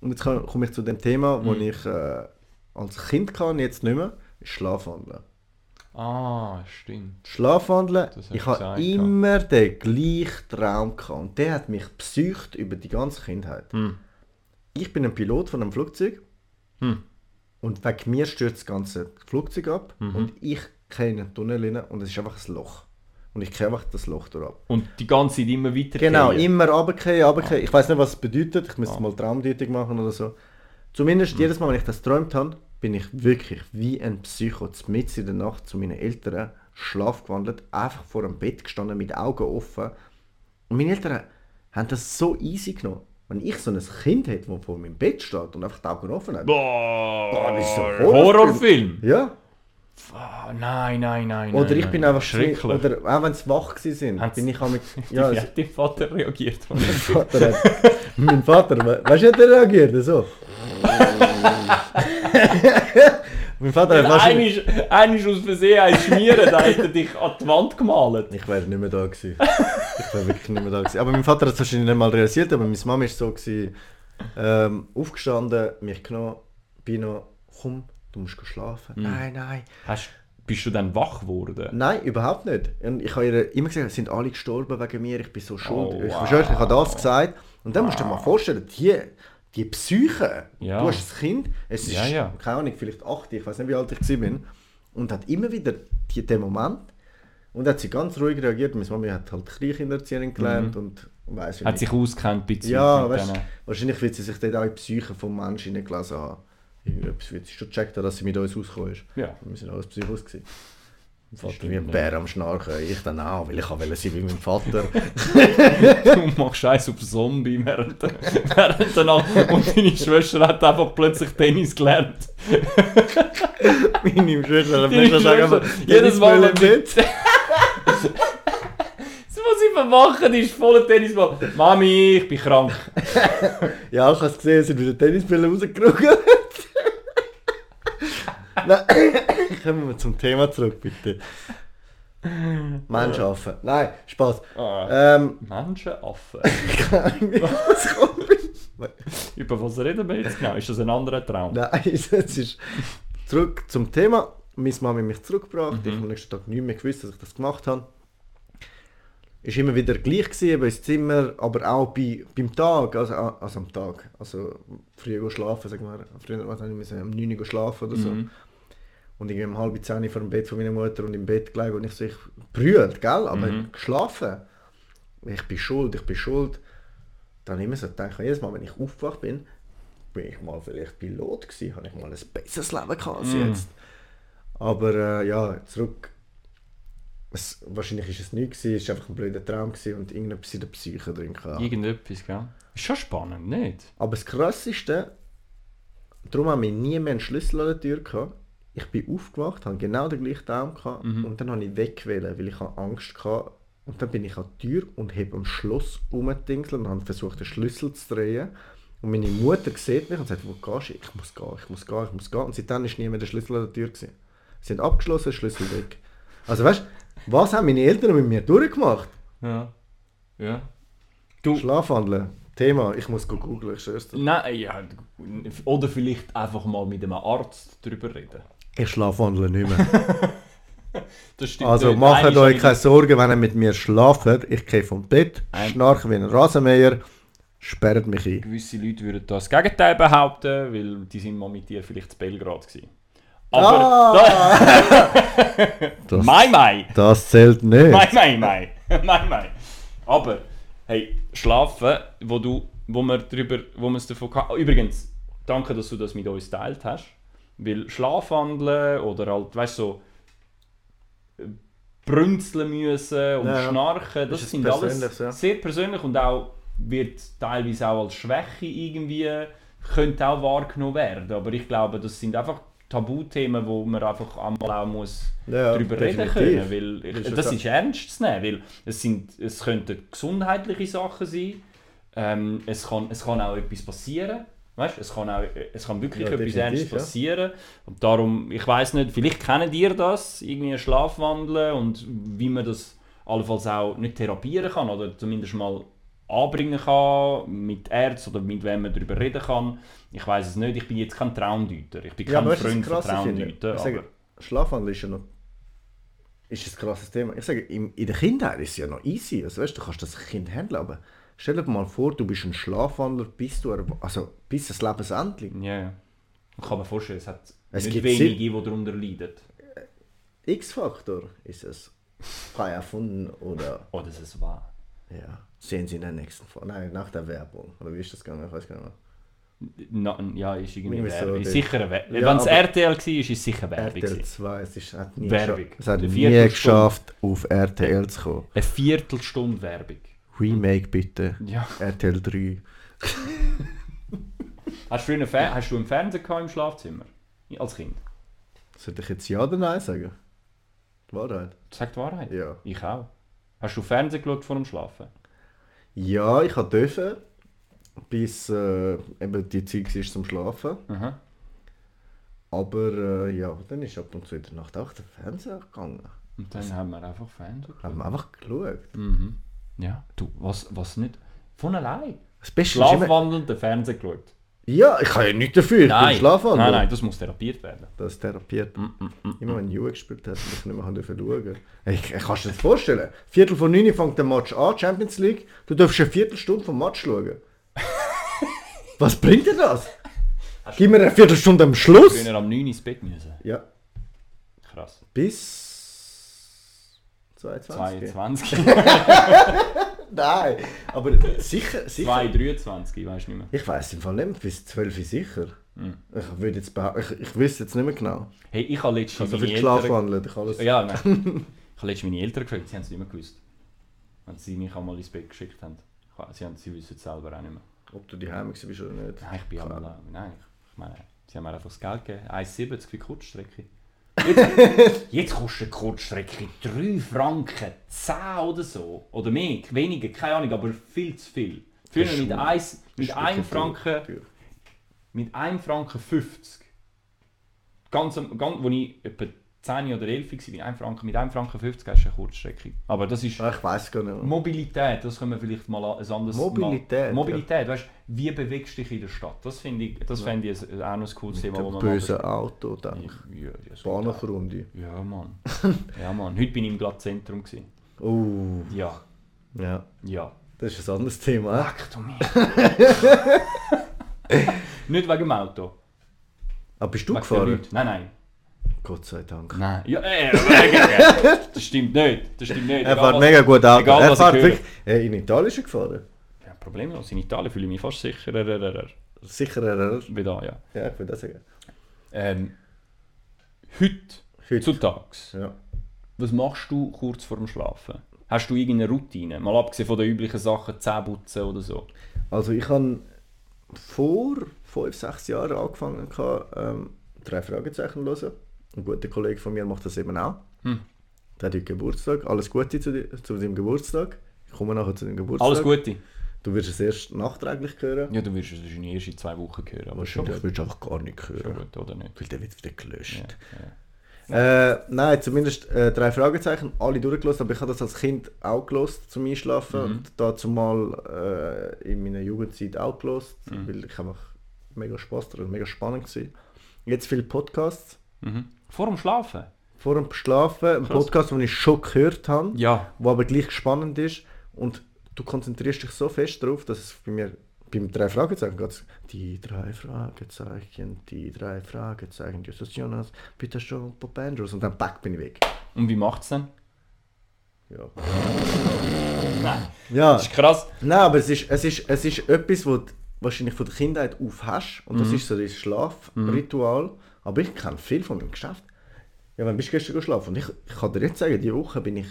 S2: Und jetzt komm- komme ich zu dem Thema, wo ich äh, als Kind kann jetzt nicht mehr, ist Schlafwandeln.
S1: Ah, stimmt.
S2: Schlafwandeln, ich habe immer den gleichen Traum gehabt. Und der hat mich psycht über die ganze Kindheit.
S1: Hm.
S2: Ich bin ein Pilot von einem Flugzeug
S1: Hm.
S2: und wegen mir stürzt das ganze Flugzeug ab
S1: Mhm.
S2: und ich gehe in einen Tunnel rein und es ist einfach ein Loch. Und ich gehe einfach das Loch durch ab.
S1: Und die ganze Zeit immer weiter
S2: Genau,
S1: fallen.
S2: immer runtergehen, runtergehen. Ich weiß nicht, was es bedeutet. Ich müsste
S1: Ah.
S2: mal Traumdeutung machen oder so. Zumindest
S1: Hm.
S2: jedes Mal, wenn ich das geträumt habe, bin ich wirklich wie ein Psycho mitten in der Nacht zu meinen Eltern Schlaf gewandelt, einfach vor dem Bett gestanden mit Augen offen. Und meine Eltern haben das so easy genommen. Wenn ich so ein Kind hätte, das vor meinem Bett steht und einfach die Augen offen hat.
S1: Boah,
S2: Boah, das ist so ein
S1: Horrorfilm.
S2: Ja.
S1: Ah, nein, nein, nein.
S2: Oder ich bin
S1: nein.
S2: einfach
S1: schrecklich.
S2: Oder auch wenn sie wach sind,
S1: Haben's-
S2: bin ich auch mit. *laughs*
S1: Ja, Wie hat dein Vater reagiert?
S2: mein Vater hat. mein Vater, we- weißt du, hat er reagiert? So. *laughs* *laughs* mein Vater hat wahrscheinlich.
S1: Ist aus Versehen ein Schmieren, da hat er dich an die Wand gemalt.
S2: Ich wäre nicht mehr da gewesen. Ich wäre wirklich nicht mehr da gewesen. Aber mein Vater hat es wahrscheinlich nicht mal realisiert, aber meine Mama ist so gewesen, ähm, aufgestanden, mich genommen, Bino, komm, du musst schlafen. Nein, nein.
S1: Hast, bist du dann wach geworden?
S2: Nein, überhaupt nicht. Und ich habe ihr immer gesagt, es sind alle gestorben wegen mir, ich bin so schuld.
S1: Oh,
S2: ich
S1: wow.
S2: verschwöre, ich habe das gesagt. Und dann musst du dir mal vorstellen, die, die Psyche,
S1: Ja.
S2: du hast das Kind, es ist,
S1: Ja, ja.
S2: keine Ahnung, vielleicht acht, ich weiß nicht, wie alt ich war, und hat immer wieder die, den Moment, und hat sie ganz ruhig reagiert. Meine Mama hat halt Kleinkindererziehung gelernt und weiss
S1: Mhm. Hat sich auskennt bezüglich
S2: ja, weißt, wahrscheinlich wird sie sich dort auch in die Psyche vom Menschen hineingelesen haben. Irgendetwas wird sie schon gecheckt dass sie mit uns ausgekommen ist.
S1: Ja.
S2: Wir sind alles Psychos gewesen. Vater wie ein. Bär am Schnarchen. Ich dann auch, weil ich auch sein wie mein Vater. *laughs*
S1: Du machst Scheiß auf Zombie während, während der Nacht. Und deine Schwester hat einfach plötzlich Tennis gelernt. *laughs*
S2: Meine Schwester hat aber
S1: Schwester- jedes Mal,
S2: im Bett. *laughs*
S1: Das, was sie vermachen, ist voller Tennisball. Mami, ich bin krank.
S2: Ja, ich habe es gesehen, es sind wieder Tennisbälle rausgerückt. Nein, *coughs* kommen wir zum Thema zurück, bitte. Mensch arbeiten. Nein, Spaß.
S1: Ah,
S2: Ähm, *laughs* ich das gekommen bin.
S1: Über was reden wir jetzt genau? Ist das ein anderer Traum?
S2: Nein, *laughs* es ist zurück zum Thema. Meine Mama hat mich zurückgebracht.
S1: Mhm.
S2: Ich habe am nächsten Tag nicht mehr gewusst, dass ich das gemacht habe. Ist immer wieder gleich gewesen, ins Zimmer, aber auch bei, beim Tag, also, also am Tag. Also früh schlafen, sagen wir. Früher was, ich um 9 Uhr schlafen oder so.
S1: Mhm.
S2: Und irgendwie um halb zehn vor dem Bett von meiner Mutter und im Bett gelegen und ich so, ich brüllt, gell, aber
S1: Mhm.
S2: geschlafen. Ich bin schuld, ich bin schuld. Dann immer so gedacht, jedes Mal, wenn ich aufgewacht bin, bin ich mal vielleicht Pilot gewesen, habe ich mal ein besseres Leben gehabt als
S1: Mhm.
S2: jetzt. Aber äh, ja, zurück. Es, wahrscheinlich ist es nichts gewesen, es war einfach ein blöder Traum und irgendetwas in der Psyche drin gehabt.
S1: Irgendetwas, gell? Ist schon spannend, nicht?
S2: Aber das Krasseste, darum haben wir nie mehr einen Schlüssel an der Tür gehabt. Ich bin aufgewacht, hatte genau den gleichen Traum gehabt
S1: Mhm.
S2: und dann habe ich weggewählt, weil ich habe Angst hatte. Und dann bin ich an die Tür und habe am Schloss rumgedingselt und habe versucht, den Schlüssel zu drehen. Und meine Mutter sieht mich und sagt, wo gehst du? Ich muss gehen, ich muss gehen, ich muss gehen. Und seitdem ist nie mehr der Schlüssel an der Tür. Gewesen. Sie sind abgeschlossen, Schlüssel weg. Also weißt du, was haben meine Eltern mit mir durchgemacht?
S1: Ja. Ja. Du,
S2: Schlafwandeln, Thema, ich muss go googeln, ich schwör's dir.
S1: nein, ja. Oder vielleicht einfach mal mit einem Arzt darüber reden.
S2: Ich schlafwandle nicht mehr. *laughs* Also
S1: nicht.
S2: macht euch keine Sorgen, wenn ihr mit mir schlaft. Ich gehe vom Bett,
S1: Nein.
S2: schnarche wie ein Rasenmäher, sperrt mich ein.
S1: Gewisse Leute würden das Gegenteil behaupten, weil die sind mal mit dir vielleicht zu Belgrad gewesen. Aber *laughs*
S2: Das, *laughs*
S1: Mai Mai!
S2: das zählt nicht.
S1: Mai Mai Mai! Mai Mai! Aber, hey, schlafen, wo du, wo wir drüber, wo wir es davon hatten. Übrigens, danke, dass du das mit uns geteilt hast. Weil Schlafwandeln oder halt, weißt du, so brünzeln müssen und
S2: Ja,
S1: schnarchen, das sind alles
S2: ja.
S1: sehr persönlich und auch wird teilweise auch als Schwäche irgendwie könnte auch wahrgenommen werden. Aber ich glaube, das sind einfach Tabuthemen, wo man einfach einmal auch muss
S2: Ja,
S1: darüber reden
S2: definitiv.
S1: können. Weil ich, das- ist ernst zu nehmen, weil es, sind, es könnten gesundheitliche Sachen sein. Ähm, es, kann, es kann auch etwas passieren. Weißt? Es, kann auch, es kann wirklich
S2: Ja,
S1: etwas Ernstes
S2: ja.
S1: passieren. Und darum, ich weiß nicht, vielleicht kennt ihr das, irgendwie ein Schlafwandeln und wie man das allenfalls auch nicht therapieren kann oder zumindest mal anbringen kann mit Ärzten oder mit wem man darüber reden kann. Ich weiß es nicht, ich bin jetzt kein Traumdeuter. Ich bin
S2: Ja,
S1: kein Freund von? Traumdeuten.
S2: Sage,
S1: aber-
S2: Schlafwandel ist ja noch ist ein krasses Thema. Ich sage, in der Kindheit ist es ja noch easy. Also, weißt, du kannst das Kind handeln, aber stell dir mal vor, du bist ein Schlafwandler, bis du also bis das Lebensende.
S1: Ja, ja. Ich kann mir vorstellen, es hat
S2: Es
S1: nicht
S2: gibt
S1: wenige, die darunter leiden.
S2: X-Faktor ist es frei erfunden oder *laughs*
S1: Oh, das ist wahr.
S2: ja, sehen Sie in der nächsten Folge. Nein, nach der Werbung. Oder wie ist das gegangen? Ich weiß gar nicht mehr.
S1: Na, ja, ist irgendwie
S2: so
S1: Werbung. sicher Werbung.
S2: Ja,
S1: Wenn es RTL war, ist es sicher Werbung.
S2: RTL
S1: gewesen.
S2: 2, es ist, hat nie,
S1: Werbung.
S2: es hat
S1: Eine
S2: nie geschafft, auf RTL zu kommen.
S1: Eine Viertelstunde Werbung.
S2: Remake bitte.
S1: Ja.
S2: RTL 3. *laughs*
S1: Hast du, einen Fer- hast du einen Fernseher gehabt im Schlafzimmer? Als Kind?
S2: Sollte ich jetzt Ja oder Nein sagen? Die Wahrheit.
S1: Sag die Wahrheit.
S2: Ja.
S1: Ich auch. Hast du Fernsehen geschaut vor dem Schlafen?
S2: Ja, ich durfte, bis äh, eben die Zeit war zum Schlafen.
S1: Aha.
S2: Aber äh, ja, dann ist ab und zu in der Nacht auch der Fernseher gegangen.
S1: Und dann haben wir einfach Fernsehen geschaut.
S2: Haben wir einfach geschaut.
S1: Mhm. Ja. Du, was, was nicht? Von allein.
S2: Das Beste ist immer...
S1: Fernseher geschaut.
S2: Ja, ich kann ja nichts dafür, ich bin Schlafwandler.
S1: nein, nein, das muss therapiert werden.
S2: Das ist therapiert.
S1: Mm,
S2: Immer wenn Juve gespielt hat, ich nicht mehr schauen. Ich, ich kannst du dir das vorstellen? Viertel von neun fängt der Match an, Champions League. Du darfst eine Viertelstunde vom Match schauen. *laughs* Was bringt dir das? Gib mir eine Viertelstunde am Schluss.
S1: Früher am 9 Uhr ins Bett müssen.
S2: Ja,
S1: Krass.
S2: bis 22.
S1: 22. *laughs*
S2: Nein, aber sicher, sicher.
S1: 2, 23, ich weiß nicht mehr.
S2: Ich weiß im Fall nicht, bis 12 Uhr sicher. Ich würde jetzt ich, ich wüsste jetzt nicht mehr genau.
S1: Hey, ich habe letztens
S2: habe so
S1: meine
S2: viel Schlaf
S1: Eltern...
S2: wandelt, ich alles.
S1: Ja, nein. *laughs* ich habe letztens meine Eltern gefragt, sie haben es nicht mehr gewusst. Wenn sie mich einmal ins Bett geschickt haben. Sie, haben, sie wissen es selber auch nicht mehr.
S2: Ob du die Heim bist oder nicht.
S1: Nein, ich bin einmal... Nein, ich meine, sie haben mir einfach das Geld gegeben. 1,70 für die Kurzstrecke. Jetzt, *laughs* jetzt kostet Kurzstrecke 3 Franken 10 oder so. Oder mehr, weniger, keine Ahnung, aber viel zu viel. Früher mit, eins, mit Franken...
S2: teuer.
S1: mit 1 Franken 50. Ganz, ganz, wo ich etwa 10 oder 11 war, mit 1 Franken, mit 1 Franken 50 hast du eine Kurzstrecke. Aber das ist
S2: Ah, ich weiß gar nicht.
S1: Mobilität, das können wir vielleicht mal ein anderes
S2: Mobilität,
S1: Mal. Mobilität, weißt du, wie bewegst du dich in der Stadt? Das finde ich, das fände ich auch noch ein cooles Thema, wo
S2: Der
S1: man
S2: böse
S1: mal
S2: Auto, dann.
S1: Ja, ja, so
S2: Bahnhofrunde.
S1: Ja, Mann. *laughs* ja, Mann. Heute bin ich im Glattzentrum.
S2: Oh,
S1: Ja,
S2: ja.
S1: ja.
S2: Das ist ein anderes Thema.
S1: Leck du mich. *laughs* Nicht wegen dem Auto.
S2: Aber bist du
S1: Wegen
S2: gefahren?
S1: Nein, nein.
S2: Gott sei Dank.
S1: Nein. Ja, äh, äh, das stimmt nicht. Das stimmt nicht.
S2: Er fährt mega gut Auto.
S1: egal,
S2: er
S1: ich
S2: fährt wirklich. Äh, in Italien ist er gefahren.
S1: Problemlos. In Italien fühle ich mich fast sicherer. äh, äh, äh,
S2: Sicher, er
S1: Wie da, ja.
S2: Ja, ich würde das sagen.
S1: Ähm, heute,
S2: Heute.
S1: zutags,
S2: Ja.
S1: was machst du kurz vor dem Schlafen? Hast du irgendeine Routine? Mal abgesehen von den üblichen Sachen, Zähneputzen oder so.
S2: Also ich habe vor 5, 6 Jahren angefangen, ähm, drei Fragezeichen zu hören. Ein guter Kollege von mir macht das eben auch.
S1: Hm.
S2: Der hat heute Geburtstag. Alles Gute zu, zu seinem Geburtstag. Ich komme nachher zu deinem Geburtstag.
S1: Alles Gute?
S2: Du wirst es erst nachträglich hören.
S1: Ja, du wirst es wahrscheinlich erst in zwei Wochen hören. Aber schon
S2: Wahrscheinlich
S1: gut.
S2: würdest du einfach gar nicht
S1: Schon
S2: hören.
S1: gut, oder nicht?
S2: Weil der wird wieder gelöscht.
S1: Ja,
S2: Äh, nein, zumindest äh, drei Fragezeichen, alle durchgelassen, aber ich habe das als Kind auch gelost zum Einschlafen
S1: Mhm.
S2: und dazu mal äh, in meiner Jugendzeit auch gelost,
S1: Mhm.
S2: weil ich einfach mega Spaß daran, mega spannend war. Jetzt viele Podcasts.
S1: Mhm. Vor dem Schlafen?
S2: Vor dem Schlafen, ein. Podcast, den ich schon gehört habe,
S1: Ja.
S2: wo aber gleich spannend ist und du konzentrierst dich so fest darauf, dass es bei mir beim drei Fragezeichen geht die drei Fragezeichen, die drei Fragezeichen, Jesus Jonas, Peter Shaw, Bob Andrews und dann back bin ich weg.
S1: Und wie macht es denn?
S2: Ja.
S1: Nein.
S2: Ja,
S1: Das ist krass.
S2: nein, aber es ist, es ist, es ist etwas, was du wahrscheinlich von der Kindheit auf hast und
S1: Mhm.
S2: das ist so das Schlafritual. Aber ich kenne viel von meinem Geschäft. Ja, wann bist du gestern geschlafen? Und ich, ich kann dir jetzt sagen, diese Woche bin ich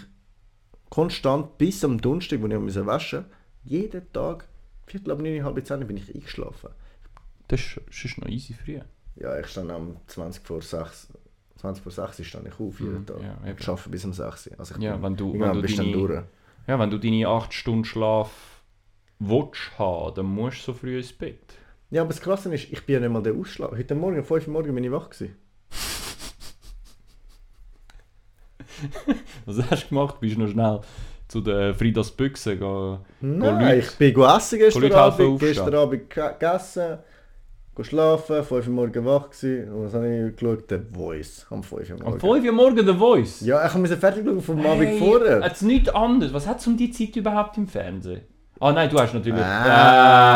S2: konstant bis am Donnerstag, wo ich musste waschen jeden Tag, Viertel ab neun, halb zehn bin ich eingeschlafen.
S1: Das ist, das ist noch easy früh.
S2: Ja, ich stand am 20 vor 6. 20 vor 6 stand ich auf jeden
S1: Mhm,
S2: Tag.
S1: ja,
S2: ich arbeite bis um 6 Uhr. Also ich
S1: Ja,
S2: bin-
S1: wenn du- wenn du
S2: bist dann
S1: deine-
S2: durch.
S1: Ja, wenn du deine 8 Stunden Schlaf willst haben, dann musst du so früh ins Bett.
S2: Ja, aber das Krasse ist, ich bin ja nicht mal der Ausschlag. Heute Morgen, um 5 Uhr morgens bin ich wach gewesen. *laughs*
S1: Was hast du gemacht? Bist du noch schnell zu den Fridas Büchse gehen?
S2: Nein, ich bin essen gestern Abend, gestern Abend ge- gegessen, go schlafen, 5 Uhr morgens wach gewesen. Und was habe ich geschaut? The Voice, am 5 Uhr
S1: Am
S2: morgens.
S1: 5 Uhr morgen The Voice?
S2: Ja, ich musste fertig schauen vom Abend vorher.
S1: Hat's nichts anderes. Was hat es um die Zeit überhaupt im Fernsehen? Ah nein, du hast natürlich...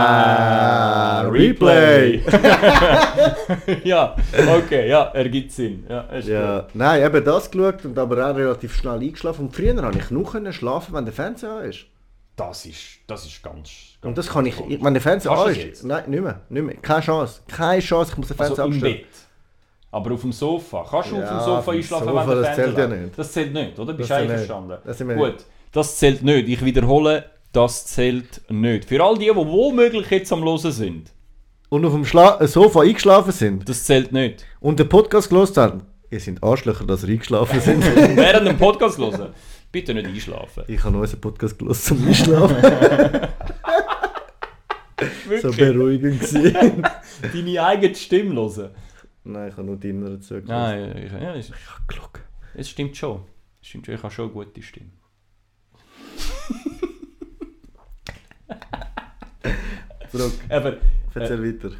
S2: Ah, Replay. *laughs*
S1: ja, okay, ja, ergibt Sinn. Ja, ist.
S2: Ja, nein, eben das geschaut und aber auch relativ schnell eingeschlafen. Und früher habe ich nur können schlafen, wenn der Fernseher an ist.
S1: Das ist, das ist ganz... ganz
S2: Und das kann ich, ich wenn der Fernseher an ist.
S1: das?
S2: Nein, nicht mehr, nicht mehr. Keine Chance. Keine Chance, ich muss den Fernseher
S1: Also im
S2: abstellen.
S1: Bett. Aber auf dem Sofa. Kannst du auf
S2: Ja,
S1: dem
S2: auf
S1: Sofa
S2: dem
S1: einschlafen,
S2: Sofa,
S1: wenn der
S2: das
S1: Fernseher
S2: zählt ja nicht.
S1: Das zählt nicht, oder? Bist
S2: Das
S1: du einverstanden?
S2: Das
S1: Gut, das zählt nicht. Ich wiederhole, das zählt nicht. Für all die, die womöglich jetzt am Hören sind,
S2: Und auf dem Schla äh, Sofa eingeschlafen sind
S1: das zählt nicht.
S2: und den Podcast gelost haben. Ihr sind Arschlöcher, dass ihr eingeschlafen sind. *laughs*
S1: Während dem Podcast hören, bitte nicht einschlafen.
S2: ich habe nur unseren Podcast gelost zum Einschlafen. *laughs* so beruhigend gewesen. *laughs*
S1: Deine eigene Stimme hören.
S2: Nein, ich habe nur die inneren zugelassen.
S1: Nein, ich, ja, es,
S2: Ich habe geschaut.
S1: es stimmt schon. Es stimmt schon. Ich habe schon eine gute Stimme.
S2: Zurück,
S1: Aber,
S2: erzähl weiter.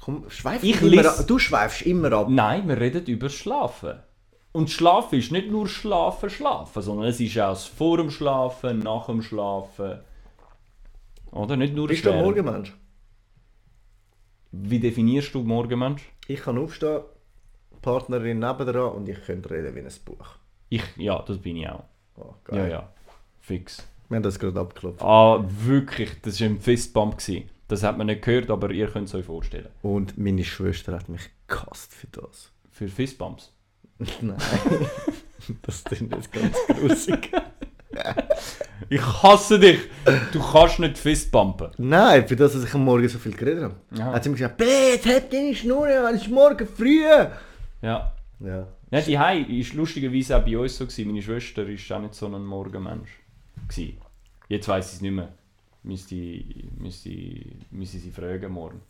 S2: Komm, schweif
S1: Ich
S2: immer ab. Du schweifst immer ab.
S1: Nein, wir reden über Schlafen. Und Schlafen ist nicht nur Schlafen, Schlafen, sondern es ist auch vor dem Schlafen, nach dem Schlafen. Oder? Nicht nur
S2: Bist du ein. Morgenmensch?
S1: Wie definierst du Morgenmensch?
S2: Ich kann aufstehen, Partnerin nebendran und ich könnte reden wie ein Buch.
S1: Ich, ja, das bin ich auch.
S2: Oh,
S1: Ja,
S2: geil.
S1: ja. Fix.
S2: Wir haben das gerade abgeklopft.
S1: Ah, wirklich, das war ein Fistbump. gewesen. Das hat man nicht gehört, aber ihr könnt es euch vorstellen.
S2: Und meine Schwester hat mich gehasst für das.
S1: Für Fistbumps. *laughs*
S2: Nein. das klingt jetzt ganz grusig. *laughs*
S1: Ich hasse dich! Du kannst nicht Fistbumpen.
S2: Nein, für das, dass ich am Morgen so viel geredet habe.
S1: Ja.
S2: Hat sie mir gesagt, Bett, halt deine Schnur, an, es morgen früh.
S1: Ja.
S2: Ja.
S1: Ja, die Hai ist lustigerweise auch bei uns so gewesen. Meine Schwester ist auch nicht so ein Morgenmensch. Gewesen. Jetzt weiß ich es nicht mehr. Müsste, müsste, müsste sie fragen morgen,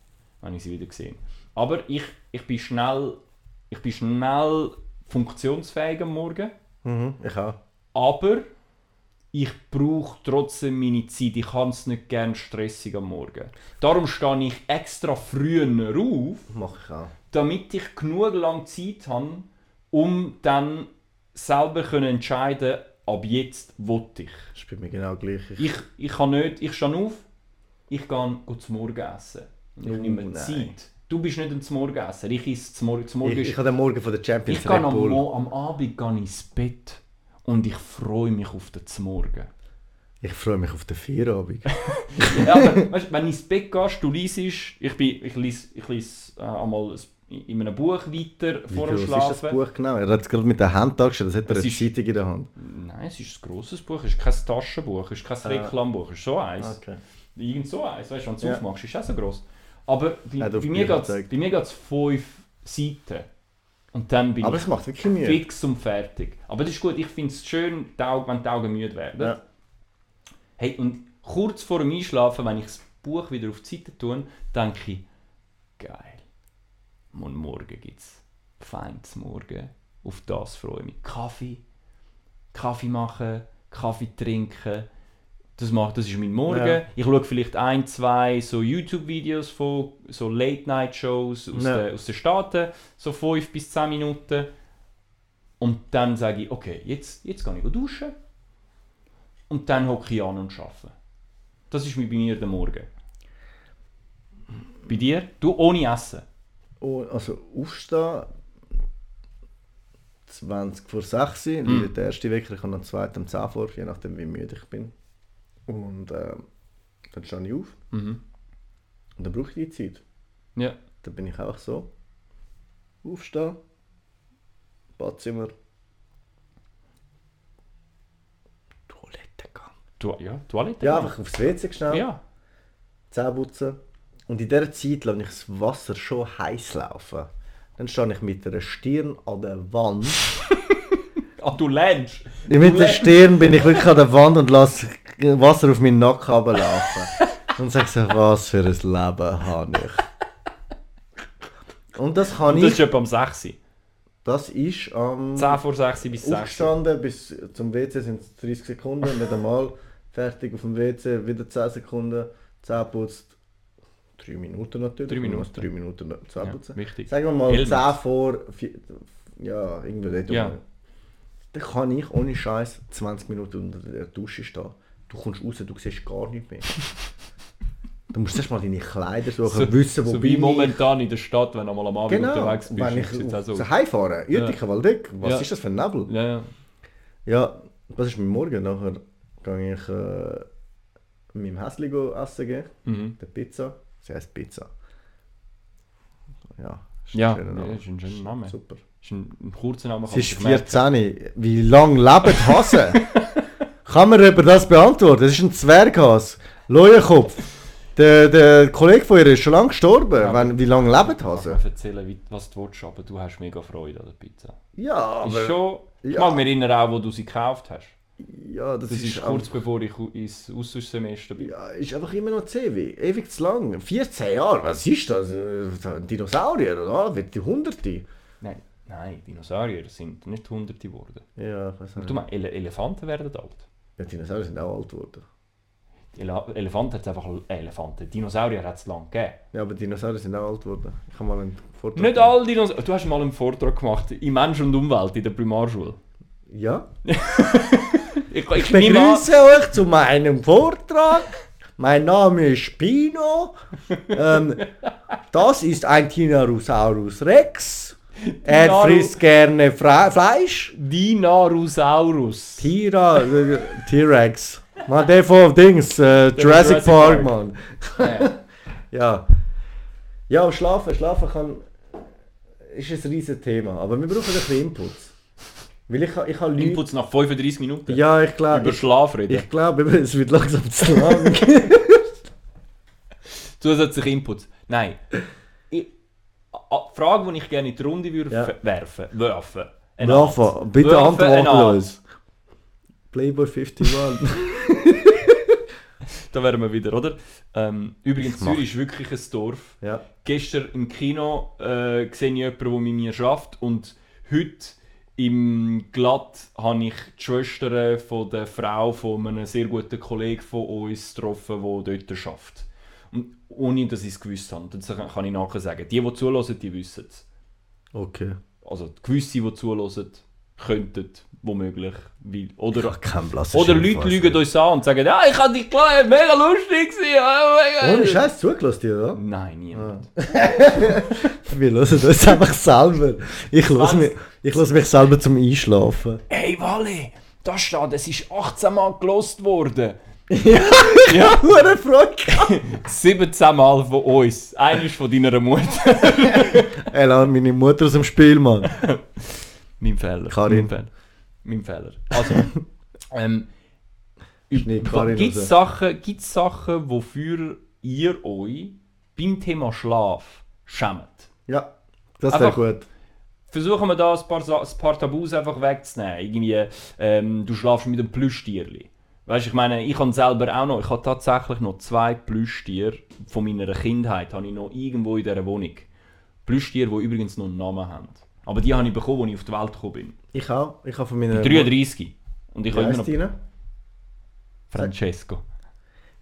S1: wenn ich sie wieder gesehen. Aber ich, ich bin schnell, ich bin schnell funktionsfähig am Morgen.
S2: Mhm, ich auch.
S1: Aber ich brauche trotzdem meine Zeit. Ich kann es nicht gerne stressig am Morgen. Darum stehe ich extra früher auf,
S2: Mach ich auch.
S1: damit ich genug lang Zeit habe, um dann selber können entscheiden ab jetzt will ich.
S2: Das ist bei mir genau gleich. Ich,
S1: Ich, ich kann nicht, ich stehe auf, ich gehe zum Morgen essen. Und ich
S2: Oh,
S1: nehme
S2: nein.
S1: Zeit. Du bist nicht ein zum Morgenesser, ich esse zum Morgen. Zum Morgen
S2: ich, ich habe den Morgen von der Champions
S1: ich gehe
S2: Red
S1: am, am Abend gehe ins Bett und ich freue mich auf den Morgen.
S2: Ich freue mich auf den Feierabend. *laughs*
S1: ja, aber weißt, wenn du ins Bett gehst, du liest, ich, bin, ich lese, ich äh, einmal ein- in einem Buch weiter
S2: Wie
S1: vor dem
S2: groß ist das
S1: Schlafen.
S2: Buch genau? Er hat es gerade mit der Hand dargestellt, das hat er
S1: Es
S2: eine
S1: ist-
S2: Zeitung in der Hand.
S1: Nein, es ist ein grosses Buch, es ist kein Taschenbuch, es ist kein Reklambuch, es ist so eins.
S2: Okay.
S1: Irgend so eins, weißt du, wenn du es
S2: Ja.
S1: aufmachst, ist auch so gross. Aber bei, bei mir geht es fünf Seiten. Und dann bin
S2: Aber
S1: ich
S2: es macht wirklich Mühe.
S1: fix und fertig. Aber das ist gut, ich finde es schön, wenn die Augen müde werden.
S2: Ja.
S1: Hey, und kurz vor dem Einschlafen, wenn ich das Buch wieder auf die Seite tue, denke ich, geil. Und morgen gibt es feines Morgen. Auf das freue ich mich. Kaffee, Kaffee machen, Kaffee trinken. Das, macht, das ist mein Morgen.
S2: Ja.
S1: Ich schaue vielleicht ein, zwei so YouTube-Videos von so Late-Night-Shows aus,
S2: Ja.
S1: den, aus den Staaten, so 5 bis 10 Minuten. Und dann sage ich, okay, jetzt, jetzt gehe ich duschen. Und dann hocke ich an und arbeite. Das ist bei mir der Morgen. Bei dir? Du ohne Essen.
S2: Also aufstehen, 20 vor 6 Uhr,
S1: Mhm.
S2: der erste Wecker, ich habe am zweiten um 10 vor, je nachdem wie müde ich bin. Und ähm, dann stehe ich auf
S1: Mhm.
S2: und dann brauche ich die Zeit.
S1: Ja.
S2: Dann bin ich auch so. Aufstehen, Badzimmer, Toilettengang.
S1: Tu ja, Toilette.
S2: Ja, einfach aufs WC schnell,
S1: Ja.
S2: Zähne putzen. Und in dieser Zeit lasse ich das Wasser schon heiß laufen. Dann stehe ich mit der Stirn an der Wand. *laughs*
S1: Ah, du lernst.
S2: Mit der Stirn bin ich wirklich an der Wand und lasse Wasser auf meinen Nacken runterlaufen. *laughs* Und sage so, was für ein Leben habe ich. Und das kann
S1: Und das
S2: ich,
S1: ist etwa am 6 Uhr.
S2: das ist am
S1: 10 vor 6 Uhr bis 6 Uhr.
S2: aufgestanden, bis zum WC sind es 30 Sekunden, nicht einmal. Fertig auf dem WC, wieder 10 Sekunden, Zähne putzt. 3 Minuten natürlich.
S1: Drei Minuten.
S2: 3 Minuten Zähne
S1: Ja, wichtig.
S2: Sagen wir mal
S1: Helmut.
S2: 10 vor, vier, ja, irgendwie dort.
S1: Ja.
S2: Dann kann ich ohne Scheiß 20 Minuten unter der Dusche stehen. Du kommst raus, du siehst gar nichts mehr. du musst erst mal deine Kleider suchen, wissen, wo
S1: so
S2: bin
S1: wie
S2: ich.
S1: momentan in der Stadt, wenn du mal am Abend
S2: Genau,
S1: unterwegs bist.
S2: wenn ich
S1: jetzt so.
S2: so heimfahre, Uetiken, Waldeck, was
S1: Ja.
S2: ist das für ein Nebel?
S1: Ja, ja.
S2: Ja, das ist mein Morgen. Nachher gehe ich äh, meinem Häsli go essen gehen,
S1: Mhm.
S2: der Pizza. Sie heißt Pizza. Ja, ist
S1: Ja,
S2: ein schöner
S1: ja,
S2: Name.
S1: ist ein schöner Name.
S2: Super.
S1: Ist ein, ein kurzer Name.
S2: Sie ist
S1: man sich merken.
S2: 14. Wie lange lebt Hase? *laughs* Kann man über das beantworten? Das ist ein Zwerghas. Leuenkopf. Der, der Kollege von ihr ist schon lange gestorben.
S1: Ja.
S2: Wenn, wie lange lebt
S1: Ich kann
S2: Hase?
S1: mir erzählen, was du willst, aber du hast mega Freude an der Pizza.
S2: Ja,
S1: ist
S2: aber
S1: schon, ich
S2: ja.
S1: mag mich erinnern auch, wo du sie gekauft hast.
S2: Ja, das,
S1: Das
S2: ist,
S1: ist kurz
S2: einfach-
S1: bevor ich ins Austauschsemester bin.
S2: Ja, ist einfach immer noch CW. Ewig zu lang. 14 Jahre, was ist das? Äh, Dinosaurier, oder? Wird die Hunderte?
S1: Nein, nein, Dinosaurier sind nicht hunderte geworden.
S2: Ja, ich weiß
S1: Du meinst, Ele Elefanten werden alt.
S2: Ja, Dinosaurier sind auch alt geworden.
S1: Ele Elefanten hat es einfach äh, Elefanten. Dinosaurier hat es lang gegeben.
S2: Ja, aber Dinosaurier sind auch alt geworden. Ich habe mal einen Vortrag
S1: Nicht alle Dinosaurier. Du hast mal einen Vortrag gemacht in Mensch und Umwelt in der Primarschule.
S2: Ja. *laughs*
S1: Ich, ich,
S2: Ich begrüße euch zu meinem Vortrag. Mein Name ist Pino. ähm, das ist ein Tyrannosaurus Rex. Er
S1: Dinaru-
S2: frisst gerne Fre Fleisch.
S1: Dinosaurus.
S2: Tira, äh, T-Rex. Man, der von Dings, äh, Jurassic,
S1: Jurassic
S2: Park,
S1: Park.
S2: Mann. *laughs*
S1: Ja.
S2: Ja. Schlafen, schlafen kann, ist ein riesen Thema. Aber wir brauchen ein bisschen Inputs. Weil ich, ich habe Leute...
S1: Inputs nach 35 Minuten.
S2: Ja, ich glaube...
S1: Über Schlaf reden.
S2: ich glaube, es wird langsam zu lang. *laughs*
S1: Zusätzliche Inputs. Nein. Ich, a- Frage, die ich gerne in die Runde würde
S2: Ja.
S1: werfen. Werfen. Art.
S2: bitte
S1: Werfen,
S2: antworten uns. Playboy 51. *laughs*
S1: Da wären wir wieder, oder? Ähm, übrigens, Zürich ist wirklich ein Dorf.
S2: ja.
S1: Gestern im Kino äh, sehe ich jemanden, der mit mir arbeitet. Und heute im Glatt habe ich die Schwester von der Frau von einem sehr guten Kollegen von uns getroffen, der dort arbeitet. Und ohne, dass ich es gewusst habe. Das kann ich nachher sagen. Die, die zulassen, die wissen es.
S2: Okay.
S1: Also die gewisse, die zulassen, könnten womöglich. Weil, oder oder Leute lügen uns an und sagen, ja, ich habe dich klar, mega lustig gewesen. ja, mega-
S2: Ohne Scheiß zugelassen dir, oder?
S1: Nein, niemand. *laughs*
S2: Wir hören uns einfach selber. Ich höre mich, ich mich selber zum Einschlafen.
S1: Hey Wally, da steht, es ist 18 Mal gelost worden.
S2: Ja, hure Freude.
S1: 17 Mal von uns. Einer ist von deiner Mutter. *laughs*
S2: Ey, lass meine Mutter aus dem Spiel, Mann.
S1: mein Fehler.
S2: Karin.
S1: Mein Fehler. Mein Fehler. Also, *laughs* ähm, gibt es. Sachen, gibt's Sachen, wofür ihr euch beim Thema Schlaf schämt?
S2: Ja, das wäre gut.
S1: Versuchen wir da ein paar, ein paar Tabus einfach wegzunehmen. Irgendwie, ähm, du schlafst mit einem Plüschtierli. Weißt du, ich meine, ich habe selber auch noch, ich habe tatsächlich noch zwei Plüschtiere von meiner Kindheit, habe ich noch irgendwo in dieser Wohnung. Plüschtiere, die übrigens noch einen Namen haben. Aber die habe ich bekommen, als ich auf die Welt gekommen bin.
S2: Ich auch. Ich habe von meiner...
S1: 33. Und ich habe immer noch...
S2: deine?
S1: Francesco.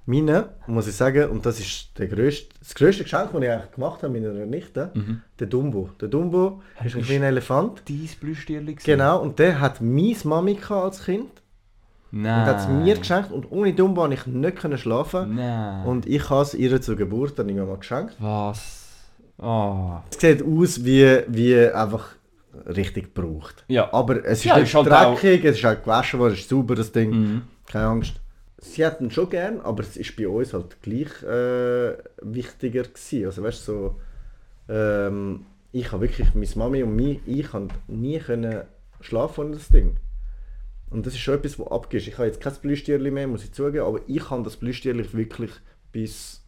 S2: Meine, muss ich sagen, und das ist der grösste, das grösste Geschenk, das ich eigentlich gemacht habe meiner Nichte,
S1: Mhm.
S2: der Dumbo. Der Dumbo ist ein kleiner Elefant.
S1: Dein Plüschtierli gewesen?
S2: Genau, und der hat meine Mami als Kind.
S1: Nein.
S2: Und hat es mir geschenkt. Und ohne Dumbo konnte ich nicht können schlafen.
S1: Nein.
S2: Und ich habe es ihr zur Geburt dann irgendwann mal geschenkt.
S1: Was? Oh.
S2: Es sieht aus wie, wie einfach richtig gebraucht.
S1: Ja.
S2: Aber es ist
S1: Ja,
S2: nicht
S1: ist halt
S2: dreckig, es ist halt gewaschen worden, es ist sauber, das Ding.
S1: Mhm.
S2: Keine Angst. Sie hat ihn schon gern, aber es ist bei uns halt gleich äh, wichtiger gewesen. Also weißt du, so, ähm, ich habe wirklich, meine Mami und mich, ich habe nie können schlafen ohne das Ding. Und das ist schon etwas, was abgeht. Ich habe jetzt kein Plüschtierli mehr, muss ich zugeben, aber ich habe das Plüschtierli wirklich bis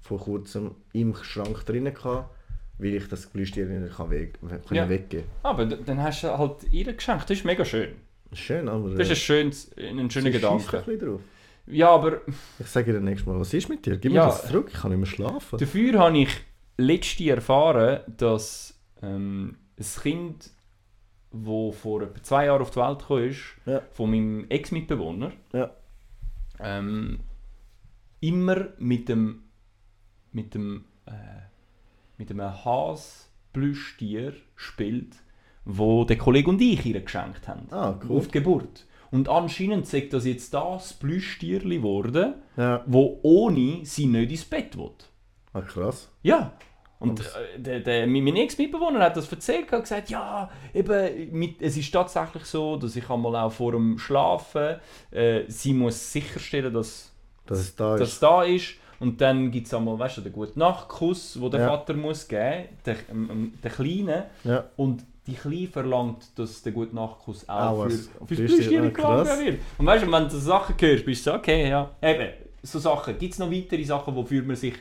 S2: vor kurzem im Schrank drinnen gehabt, weil ich das nicht kann weg, können
S1: Ja.
S2: weggeben
S1: Aber d- dann hast du halt ihr geschenkt. Das ist mega schön.
S2: Schön, aber
S1: Das ist ein, schönes, ein schöner
S2: ein
S1: Gedanke.
S2: bisschen drauf.
S1: Ja, aber
S2: Ich sage dir nächstes Mal, was ist mit dir? Gib
S1: Ja.
S2: mir das zurück, ich kann nicht mehr schlafen.
S1: dafür habe ich letzte erfahren, dass ähm, ein Kind, das vor etwa zwei Jahren auf die Welt gekommen ist,
S2: Ja.
S1: von meinem Ex-Mitbewohner,
S2: Ja.
S1: ähm, immer mit dem mit dem äh, mit einem Hasplüschtier spielt, wo der Kollege und ich ihr geschenkt haben
S2: Ah, cool.
S1: auf die Geburt. Und anscheinend sagt das jetzt das Plüschtierli geworden,
S2: Ja.
S1: wo ohne sie nicht ins Bett will.
S2: Ah, krass.
S1: Ja. Und äh, der, der, mein mein Ex-Mitbewohner hat das erzählt und gesagt, ja, eben, mit, es ist tatsächlich so, dass ich einmal auch vor dem Schlafen, äh, sie muss sicherstellen, dass
S2: Dass es da
S1: das
S2: ist.
S1: da ist. Und dann gibt es einmal, weißt du, den guten Nachtkuss, den der
S2: Ja.
S1: Vater muss geben, der, ähm, ähm, der Kleine.
S2: Ja.
S1: Und die Kleine verlangt, dass der gute Nachtkuss auch,
S2: Auch
S1: für,
S2: ah,
S1: gelangt
S2: krass.
S1: wird. Und weißt du, wenn du so Sachen hörst, bist du so, okay, ja. Eben, so Sachen. Gibt es noch weitere Sachen, wofür man sich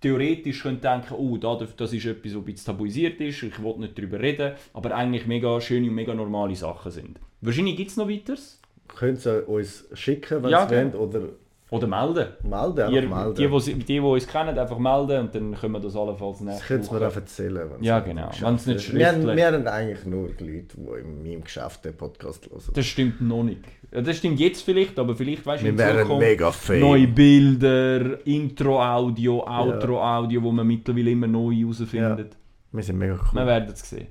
S1: theoretisch könnte denken, oh, da, das ist etwas, was ein bisschen tabuisiert ist, ich will nicht darüber reden, aber eigentlich mega schöne und mega normale Sachen sind. Wahrscheinlich gibt es noch weiteres.
S2: Könnt ihr uns schicken, wenn
S1: Ja,
S2: ihr wollt, oder
S1: Oder melden.
S2: melden,
S1: Ihr,
S2: melden.
S1: die, die, die, uns kennen, einfach melden und dann können wir das allenfalls
S2: das
S1: nächste
S2: könnt ihr mir auch erzählen.
S1: Ja, genau. Wenn's nicht
S2: wir, haben, wir haben eigentlich nur die Leute, die in meinem Geschäft den Podcast hören.
S1: Das stimmt noch nicht. Ja, Das stimmt jetzt vielleicht, aber vielleicht weißt du
S2: wir
S1: in Zukunft
S2: mega fame.
S1: neue Bilder, Intro-Audio, Outro-Audio, wo man mittlerweile immer neu herausfindet.
S2: Wir sind mega
S1: Wir
S2: cool.
S1: werden es sehen.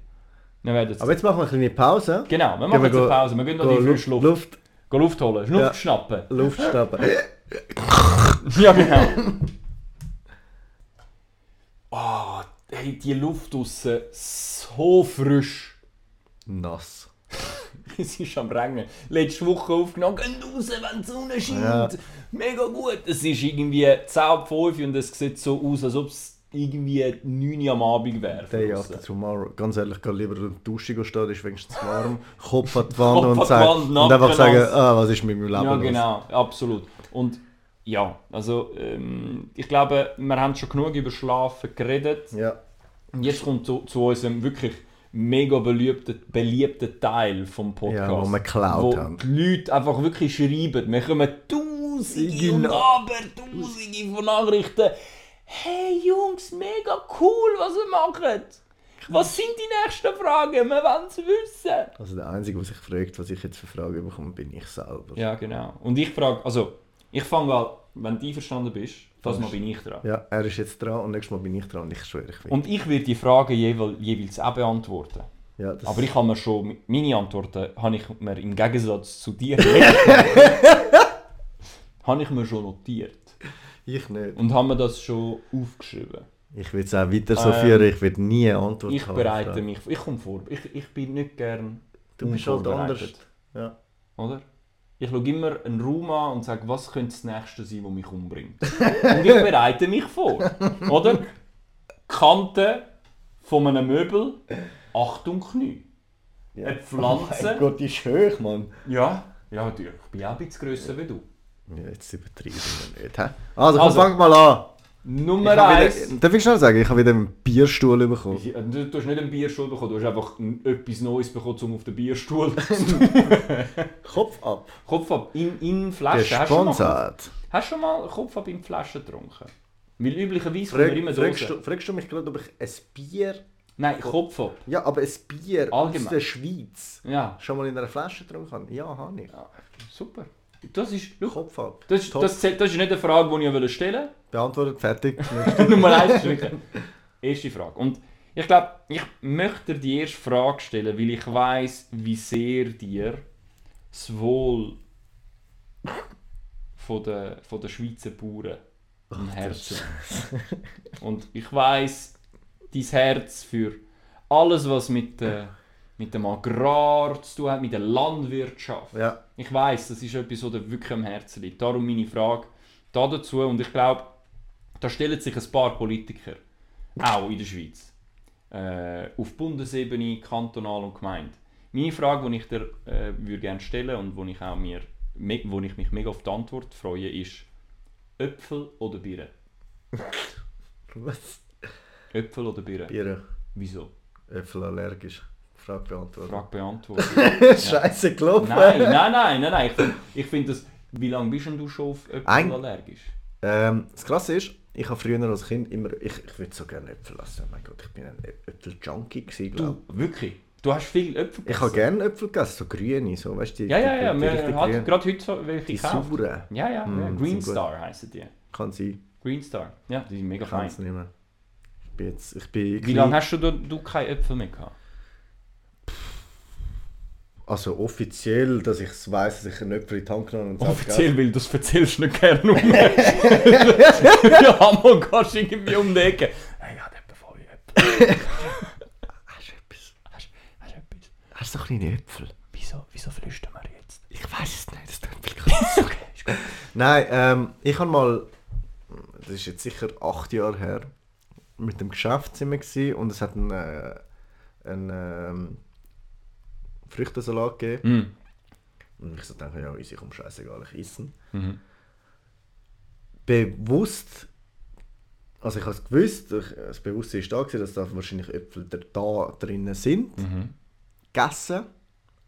S1: Wir werden es
S2: Aber jetzt machen wir eine kleine Pause.
S1: Genau, wir machen
S2: wir
S1: jetzt eine Pause. Wir gehen noch die
S2: Luft,
S1: frische Luft,
S2: Luft
S1: holen, Luft
S2: Ja.
S1: schnappen.
S2: Luft schnappen. *laughs*
S1: Ja, genau. Oh, hey, die Luft draussen so frisch.
S2: Nass. *laughs*
S1: es ist am Regnen. Letzte Woche aufgenommen, geht raus, wenn die Sonne scheint.
S2: Ja.
S1: Mega gut. Es ist irgendwie 10 ab 5 und es sieht so aus, als ob es irgendwie 9 Uhr am Abend wäre.
S2: Day after tomorrow. Ganz ehrlich, gehe lieber in die Dusche stehen, ist wenigstens warm. *laughs* Kopf an die Wand und,
S1: die
S2: sagen,
S1: Wand,
S2: und einfach sagen, ah, was ist mit meinem Leben
S1: Ja,
S2: los?
S1: genau, absolut. Und ja, also ähm, ich glaube, wir haben schon genug über Schlafen geredet.
S2: Ja,
S1: Und jetzt kommt zu, zu unserem wirklich mega beliebten, beliebten Teil vom Podcast.
S2: Ja, wo wir geklaut
S1: wo
S2: haben.
S1: die Leute einfach wirklich schreiben. Wir kommen tausende und
S2: Genau.
S1: abertausende von Nachrichten. Hey Jungs, mega cool, was ihr macht. Was sind die nächsten Fragen? Wir wollen es wissen.
S2: also der Einzige, der sich fragt, was ich jetzt für Fragen bekomme, bin ich selber.
S1: Ja, genau. Und ich frage, also, ich fange an, wenn du einverstanden bist, das Mal bin ich dran.
S2: Ja, er ist jetzt dran und nächstes Mal bin ich dran und ich schwöre, ich will.
S1: Und ich werde die Fragen jeweils, jeweils auch beantworten.
S2: ja, das
S1: Aber ich habe mir schon, meine Antworten habe ich mir im Gegensatz zu dir *laughs* *laughs* habe ich mir schon notiert.
S2: Ich nicht.
S1: Und habe mir das schon aufgeschrieben.
S2: Ich will es auch weiter so
S1: Ähm,
S2: führen, ich will nie eine Antwort
S1: Ich
S2: haben.
S1: bereite mich, ich komme vor, ich, ich bin nicht gern
S2: Du bist halt anders. Ja.
S1: Oder? Ich schaue immer einen Raum an und sage, was könnte das Nächste sein, was mich umbringt. und ich bereite mich vor. *laughs* Oder? Kante von einem Möbel, Achtung Knie.
S2: ja.
S1: Eine Pflanze.
S2: Oh mein Gott, die ist hoch, Mann.
S1: Ja, ja, natürlich. Ich bin auch ein bisschen grösser wie du.
S2: Ja, jetzt übertreiben wir nicht. Hä? Also,
S1: Also.
S2: fang mal an.
S1: Nummer
S2: Ich habe
S1: eins.
S2: wieder, darf ich schnell sagen, ich habe wieder einen Bierstuhl bekommen.
S1: Du, du hast nicht einen Bierstuhl bekommen, du hast einfach n- etwas Neues bekommen, um auf den Bierstuhl *laughs*
S2: Kopf ab.
S1: Kopf ab in, in Flaschen. Hast du, schon mal,
S2: Gesponsert.
S1: hast du schon mal Kopf ab in Flaschen getrunken? Weil üblicherweise
S2: Frag,
S1: immer
S2: fragst, du, fragst du mich gerade, ob ich ein Bier.
S1: Nein, Kopf ab.
S2: Ja, aber ein Bier
S1: Allgemein.
S2: aus der Schweiz
S1: Ja,
S2: schon mal in einer Flasche getrunken habe? Ja, habe ich.
S1: super. Das ist, schau,
S2: Kopf ab.
S1: das, ist,
S2: Top.
S1: das, zählt- das ist nicht eine Frage, die ich wollte stellen
S2: Beantwortet, fertig. *laughs*
S1: Nummer eins wirklich erste Frage. Und ich glaube, ich möchte dir die erste Frage stellen, weil ich weiß, wie sehr dir das Wohl von der, von der Schweizer Bauern am Herzen liegt. Und ich weiß, dein Herz für alles, was mit, der, mit dem Agrar zu tun hat, mit der Landwirtschaft.
S2: ja,
S1: Ich weiß, das ist etwas, was dir wirklich am Herzen liegt. Darum meine Frage da dazu. Und ich glaube, da stellen sich ein paar Politiker, auch in der Schweiz, äh, auf Bundesebene, kantonal und Gemeinde. Meine Frage, die ich dir äh, würde gerne stellen und wo ich, auch mir, wo ich mich mega auf die Antwort freue, ist Äpfel oder Birnen? *laughs*
S2: was?
S1: Äpfel oder Birnen?
S2: Bier,
S1: Wieso?
S2: Äpfel allergisch. Frage beantwortet.
S1: Frage beantwortet. *laughs*
S2: Scheiße gelaufen.
S1: nein, nein, nein, nein, nein. Ich finde ich find das... Wie lange bist denn du schon auf Äpfel
S2: Ein-
S1: allergisch?
S2: Ähm, das Krasse ist, ich habe früher als Kind immer, ich, ich würde so gerne Äpfel essen. Oh mein Gott, ich bin ein Äpfel-Junkie gewesen, glaube
S1: Du, wirklich? Du hast viel Äpfel
S2: ich. Ich habe gerne Äpfel gegessen, so grüne, so, weißt du,
S1: Ja, ja, ja.
S2: die,
S1: gerade heute so welche
S2: Die sauren.
S1: Ja, ja, ja.
S2: Mm,
S1: Green
S2: sind gut.
S1: Star heissen die.
S2: Kann sein.
S1: Green Star. Ja, die sind mega
S2: Ich kann
S1: fein.
S2: es nicht mehr. Ich bin jetzt, ich bin
S1: Wie lange hast du, du keine Äpfel mehr gehabt?
S2: Also offiziell, dass ich es weiss, dass ich einen Äpfel in die Hand genommen und sage,
S1: Offiziell, weil du es erzählst nicht gerne um. *laughs* ja, Hammer, gehst du irgendwie um die Ecke. Hey, ich habe etwa voll Äpfel.
S2: Hast du etwas?
S1: Hast hast du etwas?
S2: Hast du so kleine Äpfel?
S1: Wieso, wieso flüstern wir jetzt?
S2: Ich weiß es nicht, das tut mir leid. *laughs*
S1: okay, ist gut.
S2: Nein, ähm, ich habe mal, das ist jetzt sicher acht Jahre her, mit dem Geschäft sind wir gewesen und es hat einen, äh, einen ähm, Früchtensalat gegeben.
S1: Mm.
S2: Und ich so dachte, ja, easy, komm, scheißegal, ich esse ihn.
S1: Mhm.
S2: Bewusst, also ich habe es gewusst, ich, das Bewusstsein war da, gewesen, dass da wahrscheinlich Äpfel da, drinnen sind,
S1: Mhm.
S2: gegessen.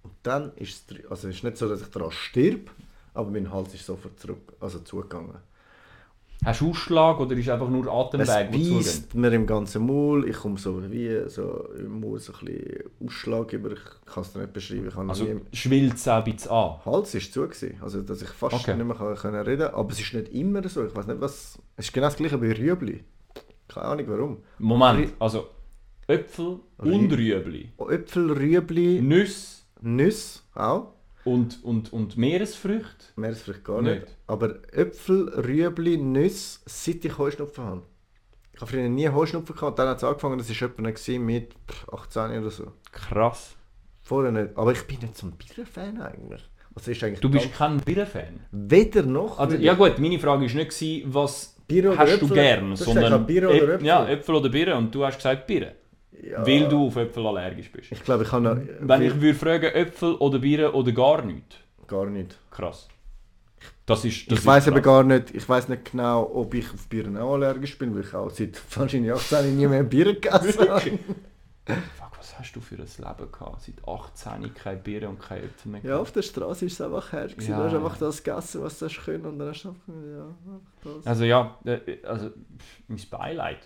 S2: Und dann ist es, also es ist nicht so, dass ich daran stirb, aber mein Hals ist sofort zurück, also zugegangen.
S1: Hast du Ausschlag oder ist einfach nur
S2: Es
S1: Atemweg, zugeht?
S2: beißt mir im ganzen Maul, ich komme so wie so im Maul so ein bisschen Ausschlag über, ich kann es dir nicht beschreiben, ich
S1: Also schwillt es auch ein bisschen an.
S2: Hals ist zu gewesen, also dass ich fast
S1: Okay.
S2: nicht mehr kann, können reden aber es ist nicht immer so, ich weiß nicht was, es ist genau das gleiche wie Rüebli. Keine Ahnung warum.
S1: Moment, also Äpfel
S2: Rü-
S1: und Rüebli.
S2: Äpfel, Rüebli,
S1: Nüsse
S2: Nüsse auch,
S1: und, und, und Meeresfrüchte.
S2: Meeresfrüchte gar
S1: Nicht.
S2: nicht. Aber Äpfel, Rüebli, Nüsse, seit ich Heuschnupfen habe. Ich habe früher nie Heuschnupfen gehabt, dann hat es angefangen, das war gewesen mit pff, 18 oder so.
S1: Krass.
S2: Vorher nicht. Aber ich bin nicht so ein Bier-Fan eigentlich. Was ist eigentlich
S1: Du bist kein Bier-Fan.
S2: weder noch.
S1: Also, ja gut, meine Frage war nicht, was
S2: Bier
S1: hast
S2: Äpfel?
S1: du gern, sondern
S2: Bier oder
S1: Äp-
S2: Äpfel?
S1: Ja, Äpfel oder Bier und du hast gesagt Bier,
S2: Ja.
S1: weil du auf Äpfel allergisch bist.
S2: Ich glaube, ich kann noch.
S1: Wenn ich würde fragen, Äpfel oder Bier oder gar nichts,
S2: Gar nicht.
S1: krass. Das ist, das
S2: ich weiß aber gar nicht, ich weiß nicht genau, ob ich auf Bier auch allergisch bin, weil ich auch seit wahrscheinlich 18 nie mehr Bier gegessen habe.
S1: Fuck, was hast du für ein Leben gehabt? Seit 18 kein Bier und kein Äpfel mehr.
S2: Ja, auf der Straße ist es einfach her.
S1: Ja,
S2: du hast einfach das gegessen, was du hast können und dann hast du einfach, ja, das.
S1: Also ja, äh, also pff, mein Beileid,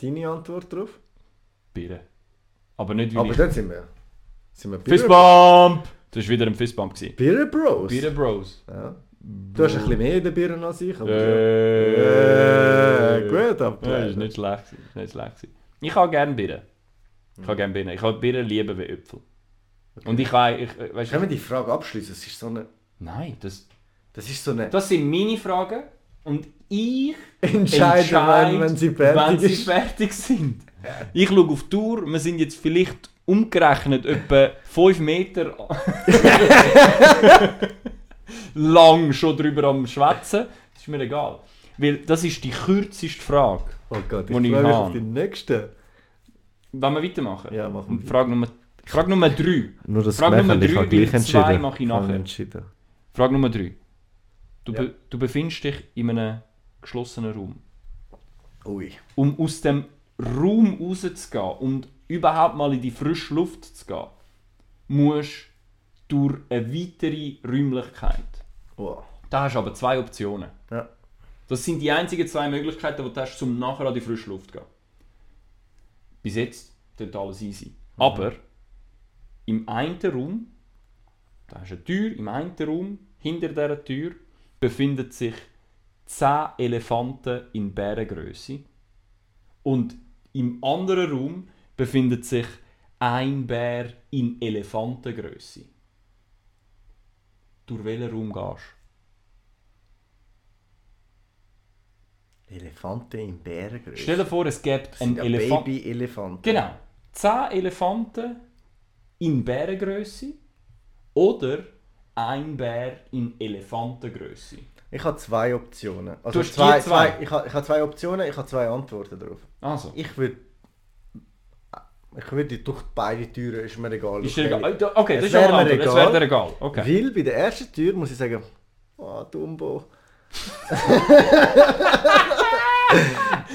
S2: Deine Antwort darauf?
S1: Bier. Aber nicht, weil
S2: Aber
S1: ich...
S2: dann sind wir. Sind wir
S1: Fistbump! Das war wieder ein Fistbump. gewesen.
S2: Bros.
S1: Bier Bros.
S2: Ja. Du hast ein bisschen mehr in den Bieren als ich. Aber
S1: Äh,
S2: ja. gut,
S1: Ja,
S2: aber
S1: das ist nicht schlecht. ist nicht schlecht. gewesen. Ich habe gerne Bier. Ich habe gerne Bier. Ich habe Bier lieber wie Äpfel. Und ich habe... Ich, äh, weißt,
S2: Können wir die Frage abschließen? Es ist so eine.
S1: nein, das,
S2: Das ist so eine.
S1: das sind meine Fragen. Und ich
S2: Entscheiden, wenn, wenn sie fertig
S1: wenn sie fertig sind. Ich schaue auf die Tour, wir sind jetzt vielleicht umgerechnet etwa 5 Meter *laughs* lang schon drüber am Schwätzen. Das ist mir egal. Weil das ist die kürzeste Frage.
S2: Oh Gott, ich
S1: ich habe.
S2: auf die nächste.
S1: Wollen wir weitermachen?
S2: Ja, machen wir.
S1: Frage Nummer, Frage Nummer 3.
S2: Nur das
S1: Frage Nummer
S2: Gemerkel, ich
S1: drei,
S2: habe gleich
S1: weil zwei
S2: entschieden.
S1: mache ich nachher.
S2: entschieden.
S1: Frage Nummer 3. Du,
S2: Ja.
S1: be, du befindest dich in einem geschlossenen Raum.
S2: Ui.
S1: um aus dem Raum rauszugehen und überhaupt mal in die frische Luft zu gehen, musst du durch eine weitere Räumlichkeit.
S2: Wow.
S1: Da hast du aber zwei Optionen.
S2: Ja.
S1: Das sind die einzigen zwei Möglichkeiten, die du hast, um nachher an die frische Luft zu gehen. Bis jetzt tut alles easy. Aber im einen Raum, da hast du eine Tür, im einen Raum, hinter dieser Tür, befindet sich 10 Elefanten in Bärengröße. Und im anderen Raum befindet sich ein Bär in Elefantengröße. Durch welchen Raum gehst
S2: Elefanten in
S1: du?
S2: Bärengröße.
S1: Stell dir vor, es gibt einen
S2: ja
S1: Elefant.
S2: Baby-Elefant.
S1: Genau. 10 Elefanten in Bärengröße oder ein Bär in Elefantengröße.
S2: Ich habe zwei Optionen. Also
S1: Du hast
S2: zwei,
S1: zwei.
S2: zwei. Ich, habe, ich habe zwei Optionen, ich habe zwei Antworten darauf.
S1: Also.
S2: Ich würde. Ich würde durch beide Türen, ist mir egal.
S1: Ist egal? Okay, das ist
S2: wäre mir.
S1: Das
S2: egal.
S1: wäre dir egal. Okay.
S2: Weil bei der ersten Tür muss ich sagen, oh, Dumbo.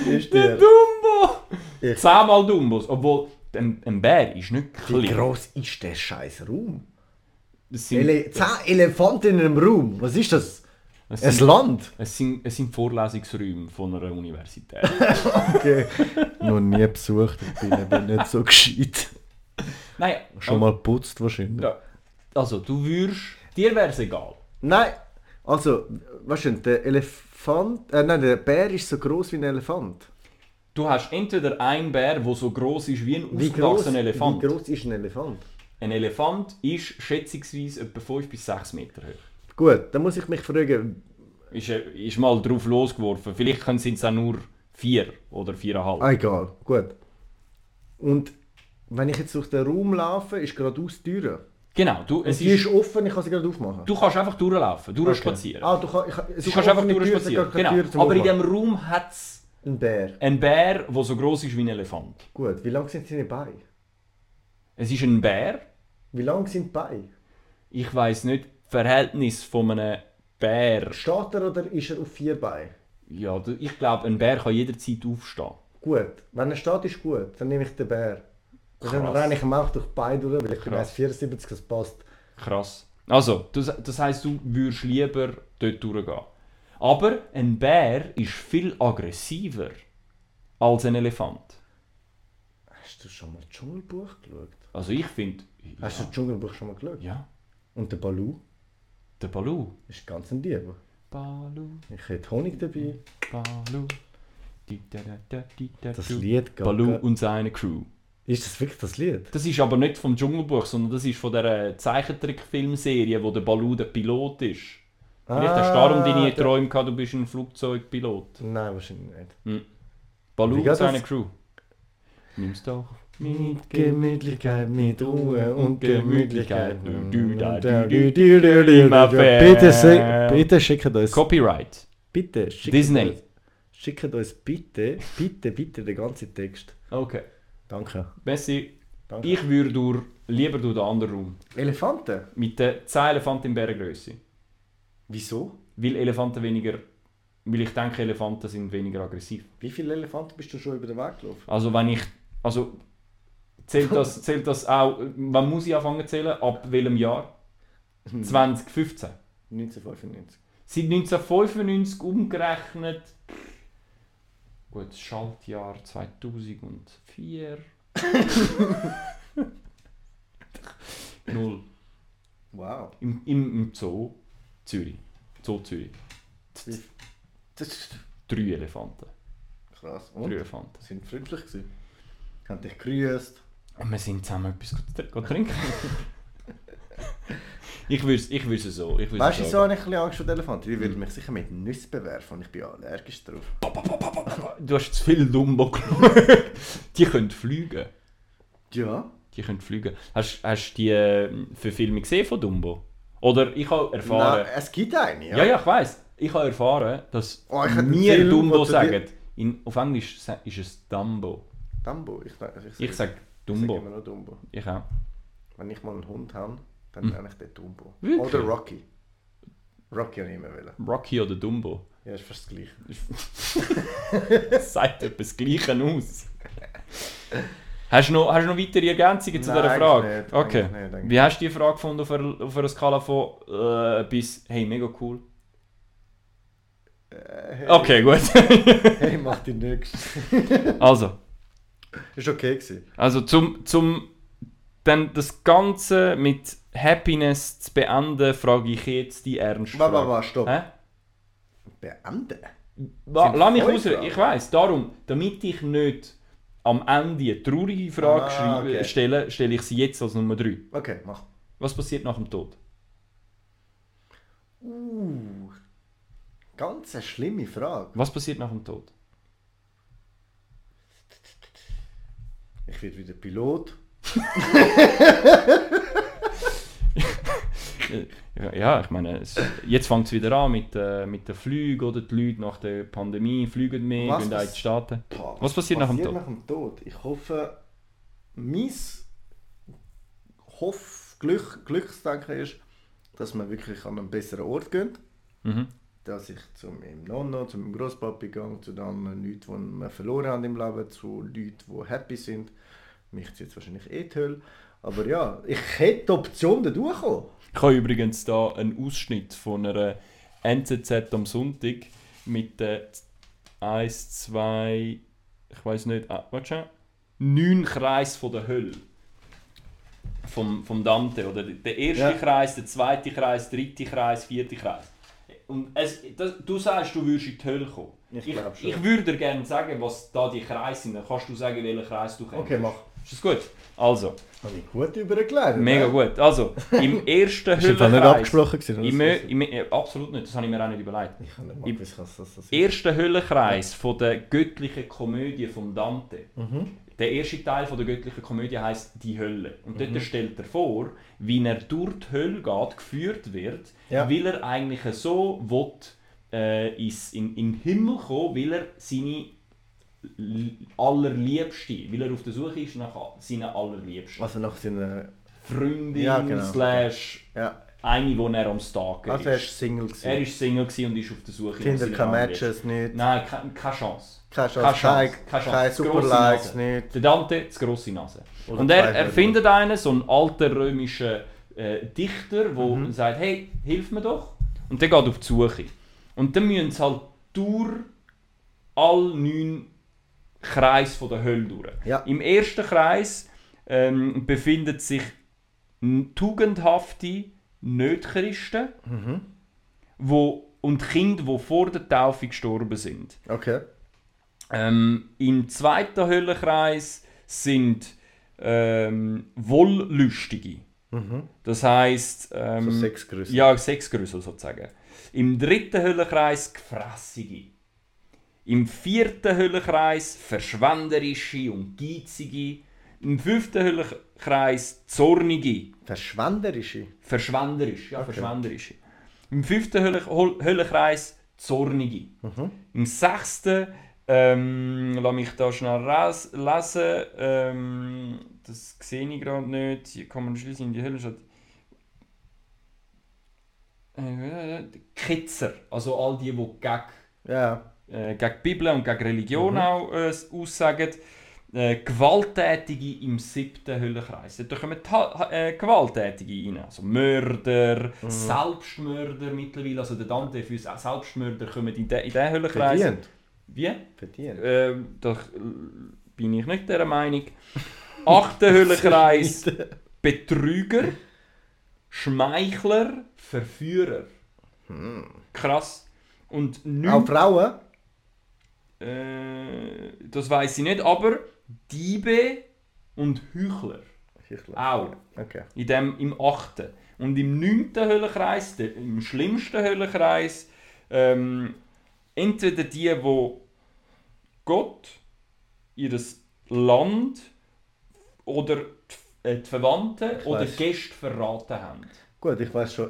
S2: ist
S1: Der. Dumbo!
S2: Ich-
S1: Zehnmal Dumbos. Obwohl, ein, ein Bär ist nicht
S2: Wie
S1: klein.
S2: groß ist der scheiß Raum? Ele zehn Elefanten in einem Raum. Was ist das?
S1: Es,
S2: Ein
S1: sind,
S2: Land?
S1: es, sind, es sind Vorlesungsräume von einer Universität. *laughs*
S2: Okay. Noch nie besucht, ich bin eben nicht so gescheit.
S1: Nein,
S2: Schon mal putzt wahrscheinlich.
S1: Ja. Also, du würdest. Dir wäre es egal.
S2: Nein, also, du, der Elefant, äh, nein, der Bär ist so groß wie ein Elefant.
S1: Du hast entweder einen Bär, der so groß ist wie ein ausgewachsener Elefant.
S2: wie groß ist ein Elefant?
S1: Ein Elefant ist schätzungsweise etwa 5 bis 6 Meter hoch.
S2: Gut, dann muss ich mich fragen,
S1: Ist, äh, ist mal drauf losgeworfen. Vielleicht sind es auch nur 4 oder 4,5.
S2: ah, egal, gut. Und wenn ich jetzt durch den Raum laufe, ist geradeaus die Tür.
S1: Genau, du, es
S2: die
S1: ist,
S2: ist offen, ich kann sie gerade aufmachen.
S1: du kannst einfach durchlaufen, durchspazieren.
S2: Ah, du, kann, ich,
S1: Du kannst einfach durchspazieren. Genau.
S2: Tür
S1: Aber in diesem Raum hat es
S2: Ein Bär.
S1: einen Bär, der so groß ist wie ein Elefant.
S2: Gut, wie lang sind seine Beine?
S1: Es ist ein Bär.
S2: Wie lang sind die Beine?
S1: Ich weiß nicht Verhältnis von einem Bär.
S2: Steht er oder ist er auf vier Beinen?
S1: Ja, ich glaube, ein Bär kann jederzeit aufstehen.
S2: Gut, wenn er steht, ist gut. Dann nehme ich den Bär. Dann
S1: Krass.
S2: renne ich ihm auch durch die Beine durch, weil ich bin
S1: Krass.
S2: 1,74, das passt.
S1: Krass. Also, das, das heisst, du würdest lieber dort durchgehen. Aber ein Bär ist viel aggressiver als ein Elefant.
S2: Hast du schon mal das Dschungelbuch geschaut?
S1: Also ich finde...
S2: Hast du das Dschungelbuch schon mal geschaut?
S1: Ja,
S2: Und der Balu
S1: der Balu.
S2: ist ganz ein Dieb.
S1: Balu,
S2: Ich hätte Honig dabei.
S1: Balu.
S2: Das. Lied geht.
S1: Balu und seine Crew.
S2: Ist das wirklich das Lied?
S1: Das ist aber nicht vom Dschungelbuch, sondern das ist von der Zeichentrickfilmserie, wo der Balu der Pilot ist. Vielleicht hast du darum deine
S2: Ah, der-
S1: Träume gehabt, du bist ein Flugzeugpilot.
S2: Nein, wahrscheinlich nicht.
S1: Balu
S2: Wie
S1: und seine
S2: das?
S1: Crew. Nimm's doch.
S2: Mit Gemütlichkeit, mit Ruhe und Gemütlichkeit. Bitte, se- bitte schickt uns.
S1: Copyright.
S2: Bitte schickt
S1: Disney.
S2: Uns, schickt uns bitte, bitte, bitte den ganzen Text.
S1: Okay.
S2: Danke.
S1: Messi,
S2: Danke.
S1: ich würde durch, lieber durch den anderen Raum.
S2: Elefanten?
S1: Mit den 10 Elefanten in Bärengröße.
S2: Wieso?
S1: Weil Elefanten weniger. Weil ich denke, Elefanten sind weniger aggressiv.
S2: Wie viele Elefanten bist du schon über den Weg gelaufen?
S1: Also wenn ich. Also zählt das, *laughs* zählt das auch. Wann muss ich anfangen zu zählen? Ab welchem Jahr? 2015.
S2: 1995.
S1: Seit 1995 umgerechnet. Gut, das Schaltjahr 2004. *laughs* Null.
S2: Wow.
S1: Im, im, Im Zoo Zürich. Zoo Zürich. Drei Elefanten.
S2: krass.
S1: Drei
S2: Und?
S1: Elefanten.
S2: Sind freundlich gewesen. Haben dich gegrüßt.
S1: Und wir sind zusammen etwas gut- gut trinken. *laughs* ich würde es ich würd's so. Ich würd's
S2: Weißt du, so habe ich ein bisschen Angst vor Elefanten. Die würden mich sicher mit Nüssen bewerfen und ich bin allergisch drauf.
S1: Du hast zu viel Dumbo geschaut. *laughs* Die können fliegen.
S2: Ja.
S1: Die können fliegen. Hast du die äh, Verfilmung gesehen von Dumbo? Oder ich habe erfahren.
S2: Nein, es gibt eine, ja.
S1: ja. ja, ich weiß. Ich habe erfahren, dass
S2: Oh, ich Film,
S1: Dumbo sagen. In, auf Englisch ist es Dumbo.
S2: Dumbo. Ich, ich,
S1: Ich
S2: Ich sage
S1: Dumbo.
S2: noch Dumbo.
S1: Ich auch.
S2: Wenn ich mal einen Hund habe, dann
S1: Hm.
S2: nenne ich den Dumbo.
S1: Wirklich?
S2: Oder Rocky. Rocky habe ich immer wollen.
S1: Rocky oder Dumbo.
S2: Ja, ist fast das Gleiche. *laughs*
S1: Sagt etwas Gleiche aus. Hast du noch, hast du noch weitere Ergänzungen zu
S2: Nein,
S1: dieser Frage?
S2: nicht,
S1: okay.
S2: nicht, eigentlich
S1: Wie hast du die Frage gefunden auf einer, auf einer Skala von äh, bis hey, mega cool?
S2: Äh, hey,
S1: Okay, gut. *laughs*
S2: Hey, mach die nichts.
S1: also,
S2: Ist okay gewesen.
S1: also zum, zum dann das Ganze mit Happiness zu beenden, frage ich jetzt die ernst.
S2: Warte, warte, warte, stopp.
S1: Hä?
S2: Beenden? Sind
S1: Lass mich raus. Ich weiß. Darum, damit ich nicht am Ende eine traurige Frage
S2: Ah, okay.
S1: stelle, stelle ich sie jetzt als Nummer 3.
S2: Okay, mach.
S1: Was passiert nach dem Tod?
S2: Uh, ganz eine schlimme Frage.
S1: Was passiert nach dem Tod?
S2: Ich werde wieder Pilot. *laughs*
S1: Ja, ich meine, es, jetzt fängt es wieder an mit, äh, mit den Flügen oder die Leute nach der Pandemie fliegen mehr,
S2: Was
S1: gehen in die Staaten.
S2: Boah,
S1: Was passiert nach dem Tod?
S2: nach dem Tod? Ich hoffe, mein Hoff Glück, Glücksdenken ist, dass wir wirklich an einen besseren Ort gehen.
S1: Mhm.
S2: Dass ich zu meinem Nonno, zu meinem Großpapi gehe, zu den anderen Leuten, die wir verloren haben im Leben, zu Leuten, die happy sind. Mich zieht jetzt wahrscheinlich eh die Hölle. Aber ja, ich hätte die Option da durchkommen.
S1: Ich habe übrigens da einen Ausschnitt von einer NZZ am Sonntag mit den 1, 2, ich weiß nicht, ah, warte schon, 9 Kreis von der Hölle. Vom, vom Dante. Oder der erste
S2: Ja.
S1: Kreis, der zweite Kreis, der dritte Kreis, vierte Kreis. Und es, das, du sagst, du würdest in die Hölle kommen.
S2: Ich
S1: Ich, ich würde dir gerne sagen, was da die Kreise sind. Dann kannst du sagen, welchen Kreis du kennst.
S2: Okay, mach.
S1: Ist das gut? Also,
S2: Habe ich gut übergeleitet.
S1: mega
S2: ne?
S1: gut. Also, im *laughs* ersten
S2: im Fall nicht
S1: Höllenkreis...
S2: abgesprochen gewesen?
S1: Im, im, äh, absolut nicht, das habe ich mir auch nicht überlegt.
S2: Ich
S1: Im
S2: das.
S1: Erster Höllenkreis von der göttlichen Komödie von Dante.
S2: Mhm.
S1: Der erste Teil von der göttlichen Komödie heißt die Hölle. Und
S2: Mhm.
S1: dort stellt er vor, wie er durch die Hölle geht, geführt wird,
S2: Ja.
S1: weil er eigentlich so will, äh, ins, in, in den Himmel kommen, weil er seine allerliebste, weil er auf der Suche ist nach seinen allerliebsten.
S2: Also nach seiner...
S1: Freundin
S2: Ja, genau.
S1: slash
S2: Ja,
S1: eine, die er am Stalken
S2: also er
S1: ist.
S2: ist Single gewesen.
S1: Er war Single und ist auf der Suche
S2: Tinder
S1: seiner
S2: keine. Matches nicht.
S1: Nein, keine, keine Chance.
S2: Keine Chance. Keine.
S1: Keine Chance.
S2: keine
S1: Das
S2: Super
S1: grosse
S2: Likes
S1: Nase.
S2: nicht.
S1: Der Dante, das grosse Nase.
S2: Oder
S1: und er, er findet einen, so einen alten römischen äh, Dichter, der
S2: Mhm.
S1: sagt, hey, hilf mir doch. Und der geht auf die Suche. Und dann müssen sie halt durch alle neun Kreise von der Hölle durch.
S2: Ja.
S1: Im ersten Kreis ähm, befindet sich tugendhafte Nicht-Christen
S2: Mhm.
S1: wo, und Kinder, die vor der Taufe gestorben sind.
S2: Okay.
S1: Ähm, Im zweiten Höllenkreis sind ähm, Wollüstige.
S2: Mhm.
S1: Das heisst, ähm,
S2: So Sexgröße.
S1: ja, Sexgröße sozusagen. Im dritten Höllenkreis Gefressige. Im vierten Höllenkreis Verschwenderische und Geizige. Im fünften Höllenkreis Zornige.
S2: Verschwenderische.
S1: Verschwenderisch, ja,
S2: Okay.
S1: verschwenderisch. Im fünften Hölle, Höllenkreis Zornige.
S2: Mhm.
S1: Im sechsten, ähm, lass mich da schnell lesen, ähm, das sehe ich gerade nicht, hier kann man schließlich in die Hölle statt. Äh, Ketzer, also all die, die gegen
S2: Ja.
S1: Äh, gegen die Bibel und gegen Religion
S2: Mhm.
S1: auch äh, aussagen. Äh, Gewalttätige im siebten Höllenkreis. Da kommen äh, Gewalttätige rein. Also Mörder,
S2: Mhm.
S1: Selbstmörder mittlerweile. Also der Dante für Selbstmörder kommen in den Höllenkreis.
S2: Verdient.
S1: Wie?
S2: Verdient.
S1: Ähm, da äh, bin ich nicht der Meinung. Achter Höllenkreis *laughs* Betrüger, Schmeichler, Verführer. Krass. Und
S2: Hm. Auch Frauen?
S1: Äh, das weiß ich nicht, aber Diebe und Heuchler.
S2: Glaube.
S1: Auch.
S2: Okay.
S1: In dem, Im achten. Und im neunten Höllenkreis, der, im schlimmsten Höllenkreis, ähm, entweder die, wo Gott, ihr Land oder die, äh, die Verwandten
S2: Ich
S1: oder
S2: weiss.
S1: Gäste verraten haben.
S2: Gut, ich weiß schon.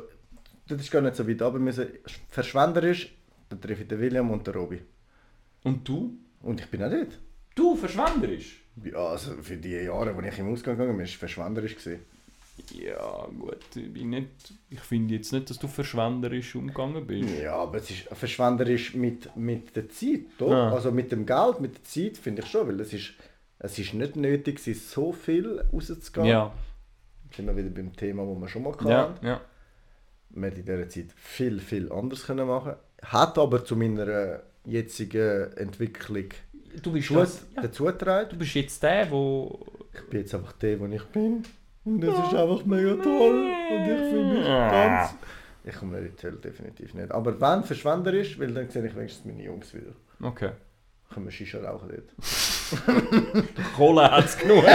S2: Das ist gar nicht so weit, aber wir sind verschwenderisch. Dann treffe ich den William und den Robi.
S1: Und du?
S2: Und ich bin auch nicht.
S1: Du verschwenderisch?
S2: Ja, also für die Jahre, wo ich im Ausgang gegangen bin, war verschwenderisch. Gewesen.
S1: Ja, gut. Ich, bin nicht, ich finde jetzt nicht, dass du verschwenderisch umgegangen bist.
S2: Ja, aber es ist verschwenderisch mit, mit der Zeit, doch?
S1: Ah.
S2: Also mit dem Geld, mit der Zeit finde ich schon, weil es ist, es ist nicht nötig, so viel rauszugehen.
S1: Ja,
S2: Sind wir wieder beim Thema, das wir schon mal hatten.
S1: ja, ja.
S2: Man hätte in dieser Zeit viel, viel anders können machen Hat aber zu meiner jetzigen Entwicklung
S1: Du bist,
S2: gut
S1: das, ja,
S2: dazu getragen.
S1: du bist jetzt der, wo
S2: Ich bin jetzt einfach der, der ich bin. Und das ist einfach mega toll. Und ich fühle mich ganz... Ich komme nicht in die Hölle, definitiv nicht. Aber wenn Verschwender ist, weil dann sehe ich wenigstens meine Jungs wieder.
S1: Okay.
S2: Können wir Shisha rauchen dort. *laughs*
S1: Kohle hat es genug. *laughs*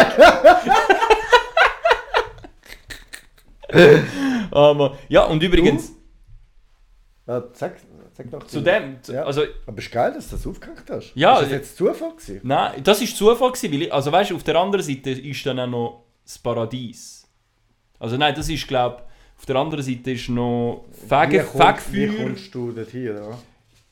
S1: Aber, ja, und übrigens,
S2: Ja, sag, sag noch
S1: zu dem,
S2: Ja.
S1: also,
S2: Aber ist geil, dass du das aufgehängt hast.
S1: Ja,
S2: Ist das jetzt Zufall gewesen?
S1: nein, das ist Zufall gewesen, weil ich, also weißt auf der anderen Seite ist dann auch noch das Paradies. Also nein, das ist, glaube auf der anderen Seite ist noch Fege,
S2: wie, kommst, wie kommst du dort hier, oder?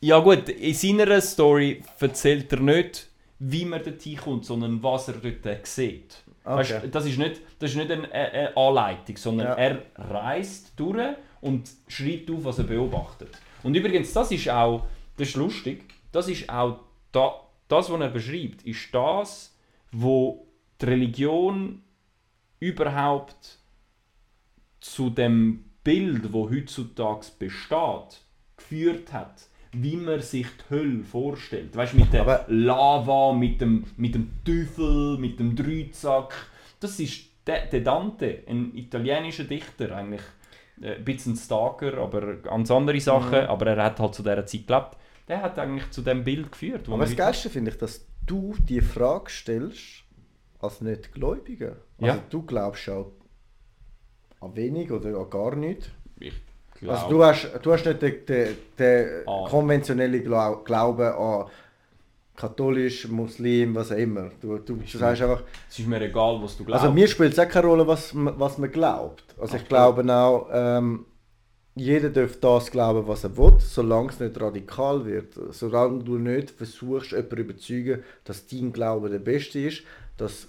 S1: Ja gut, in seiner Story erzählt er nicht, wie man dort hinkommt, sondern was er dort sieht.
S2: Okay.
S1: Weißt, das ist nicht, das ist nicht eine, eine Anleitung, sondern
S2: Ja.
S1: er reist durch und schreibt auf, was er beobachtet. Und übrigens, das ist auch, das ist lustig, das ist auch da, das, was er beschreibt, ist das, wo die Religion überhaupt zu dem Bild, wo heutzutage besteht, geführt hat, wie man sich die Hölle vorstellt. Weißt du, mit der
S2: Aber-
S1: Lava, mit dem, mit dem Teufel, mit dem Dreizack. Das ist der Dante, ein italienischer Dichter, eigentlich ein bisschen Stalker, aber ganz andere Sachen,
S2: Mhm.
S1: aber er hat halt zu dieser Zeit gelebt. Der hat eigentlich zu dem Bild geführt.
S2: Aber das Geilste finde ich, dass du die Frage stellst als Nicht-Gläubiger. Also
S1: Ja.
S2: du glaubst auch an wenig oder an gar nichts.
S1: Ich
S2: Also
S1: glaub-
S2: du hast, du hast nicht den, den, den
S1: Ah.
S2: konventionellen Glau Glauben an katholisch, Muslim, was auch immer. Du, du, du sagst einfach,
S1: es ist mir egal, was du glaubst.
S2: also mir spielt es auch keine Rolle, was, man- was man glaubt. Also ich
S1: Ach,
S2: glaube auch, ähm, jeder darf das glauben, was er will, solange es nicht radikal wird. Solange du nicht versuchst, jemanden zu überzeugen, dass dein Glaube der beste ist. Dass,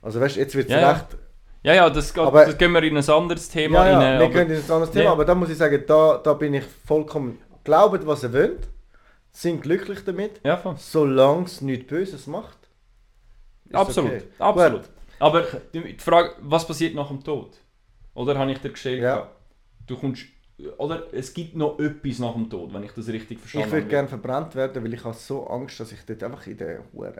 S2: also weißt du, jetzt wird es
S1: Ja,
S2: recht...
S1: ja, ja, das, geht,
S2: Aber-
S1: das gehen wir in ein anderes Thema
S2: Ja, ja,
S1: rein.
S2: wir
S1: aber-
S2: können in ein anderes Thema, aber da muss ich sagen, da, da bin ich vollkommen... Glaubt, was ihr wollt, sind glücklich damit,
S1: ja, voll.
S2: solange es nichts Böses macht. ist
S1: absolut,
S2: okay.
S1: absolut.
S2: Gut.
S1: Aber die Frage, was passiert nach dem Tod? Oder habe ich dir gestellt?
S2: Ja.
S1: Du kommst, oder es gibt noch etwas nach dem Tod, wenn ich das richtig verstanden
S2: Ich würde
S1: habe.
S2: gerne verbrannt werden, weil ich habe so Angst, dass ich dort einfach in den Huren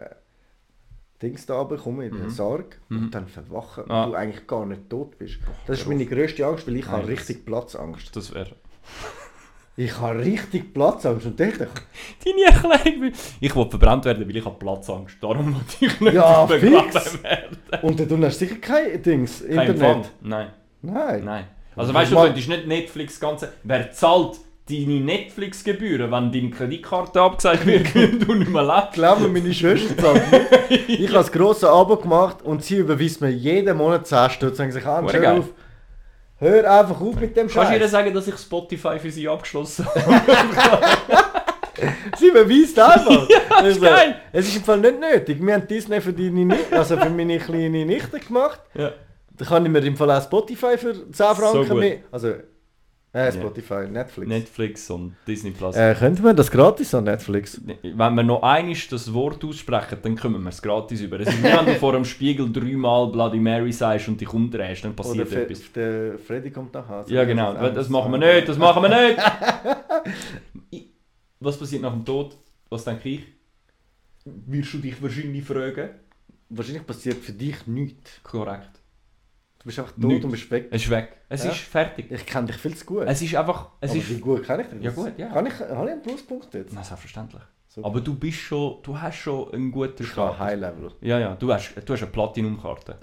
S2: Dings da bekomme, in den Sarg
S1: Mhm.
S2: und dann verwache
S1: Ah.
S2: du eigentlich gar nicht tot bist. Das ist meine grösste Angst, weil ich
S1: Nein,
S2: habe richtig Platzangst.
S1: Das wäre.
S2: Ich habe richtig Platzangst und dachte, *laughs*
S1: Deine Erklärung. Ich will verbrannt werden, weil ich habe Platzangst. Darum *laughs* will ich nicht
S2: Ja, fix.
S1: werden.
S2: und dann hast du sicher kein Dings,
S1: Kein
S2: Internet.
S1: Empfang. Nein,
S2: Nein.
S1: nein. Also weißt du, du könntest nicht Netflix ganze. Wer zahlt deine Netflix-Gebühren, wenn deine Kreditkarte abgesagt wird, *laughs* wenn du nicht mehr lebst.
S2: Glaub mir, meine Schwester zahlt nicht. Ich habe das grosse Abo gemacht und sie überweist mir jeden Monat 10 Stutz. Sagen sich hör
S1: geil.
S2: auf. Hör einfach auf mit dem
S1: Kannst du ihr
S2: Scheiß.
S1: sagen, dass ich Spotify für sie abgeschlossen habe?
S2: Sie überweist einfach.
S1: Ja, ist
S2: Also,
S1: geil.
S2: Es ist im Fall nicht nötig. Wir haben Disney für, deine, also für meine kleine Nichte gemacht.
S1: ja.
S2: Da kann ich mir im Fall auch Spotify für 10 Franken
S1: gut.
S2: mehr. Also, äh, Spotify, Netflix.
S1: Netflix und Disney Plus.
S2: Äh, könnte man das gratis an Netflix?
S1: Wenn wir noch einmal das Wort aussprechen, dann kommen wir es gratis über. Es ist wenn du vor dem Spiegel dreimal Bloody Mary sagst und dich umdrehst, dann
S2: Oder
S1: passiert
S2: Fe
S1: etwas.
S2: der Freddy kommt nach Hause.
S1: Ja genau, das machen wir nicht, das machen wir nicht! *laughs* Ich- Was passiert nach dem Tod? Was denke ich? Wirst du dich wahrscheinlich fragen?
S2: Wahrscheinlich passiert für dich nichts.
S1: Korrekt.
S2: Du bist einfach tot
S1: Nichts.
S2: und bist weg.
S1: Es ist weg. Es
S2: Ja.
S1: ist fertig.
S2: Ich kenne dich viel zu gut.
S1: Es ist einfach... Es
S2: Aber
S1: ist...
S2: wie gut kann ich dich?
S1: Ja, gut, ja.
S2: Kann ich, habe ich einen Pluspunkt jetzt?
S1: Nein, selbstverständlich.
S2: Super.
S1: Aber du bist schon... Du hast schon einen guten Start.
S2: High Level.
S1: Ja, ja, du hast, du hast eine Platinum-Karte.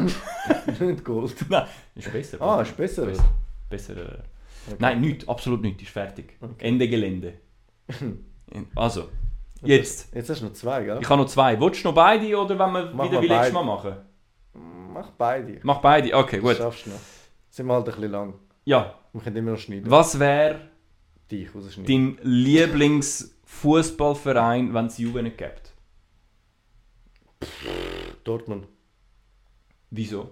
S1: *laughs*
S2: nicht Gold. *laughs*
S1: Nein, ist besser.
S2: Ah, ist besser.
S1: Besser. besser äh. Nein, nichts, absolut nichts, ist fertig. Ende Gelände. *laughs* Also, jetzt.
S2: Jetzt hast du noch zwei, gell?
S1: Ich habe noch zwei. Willst du noch beide oder wenn wir
S2: Mach
S1: wieder wie letztes. Mal machen?
S2: Mach beide.
S1: Mach beide, okay,
S2: Das
S1: gut.
S2: schaffst du noch. Sind wir halt ein bisschen lang.
S1: Ja,
S2: Wir können immer noch schneiden.
S1: was wäre
S2: Dich rausschneiden.
S1: dein Lieblingsfußballverein, wenn es Juve nicht gibt?
S2: Dortmund.
S1: Wieso?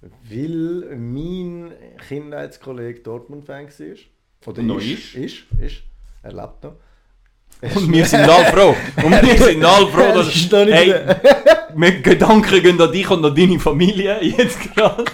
S2: Weil mein Kindheitskollege Dortmund-Fan war. Oder
S1: Noch
S2: ist. Ist. Ist. Er lebt noch.
S1: Und wir sind all froh. *laughs* Und wir sind all froh, dass... Hey, mit Gedanken gehen an dich und an deine Familie jetzt gerade.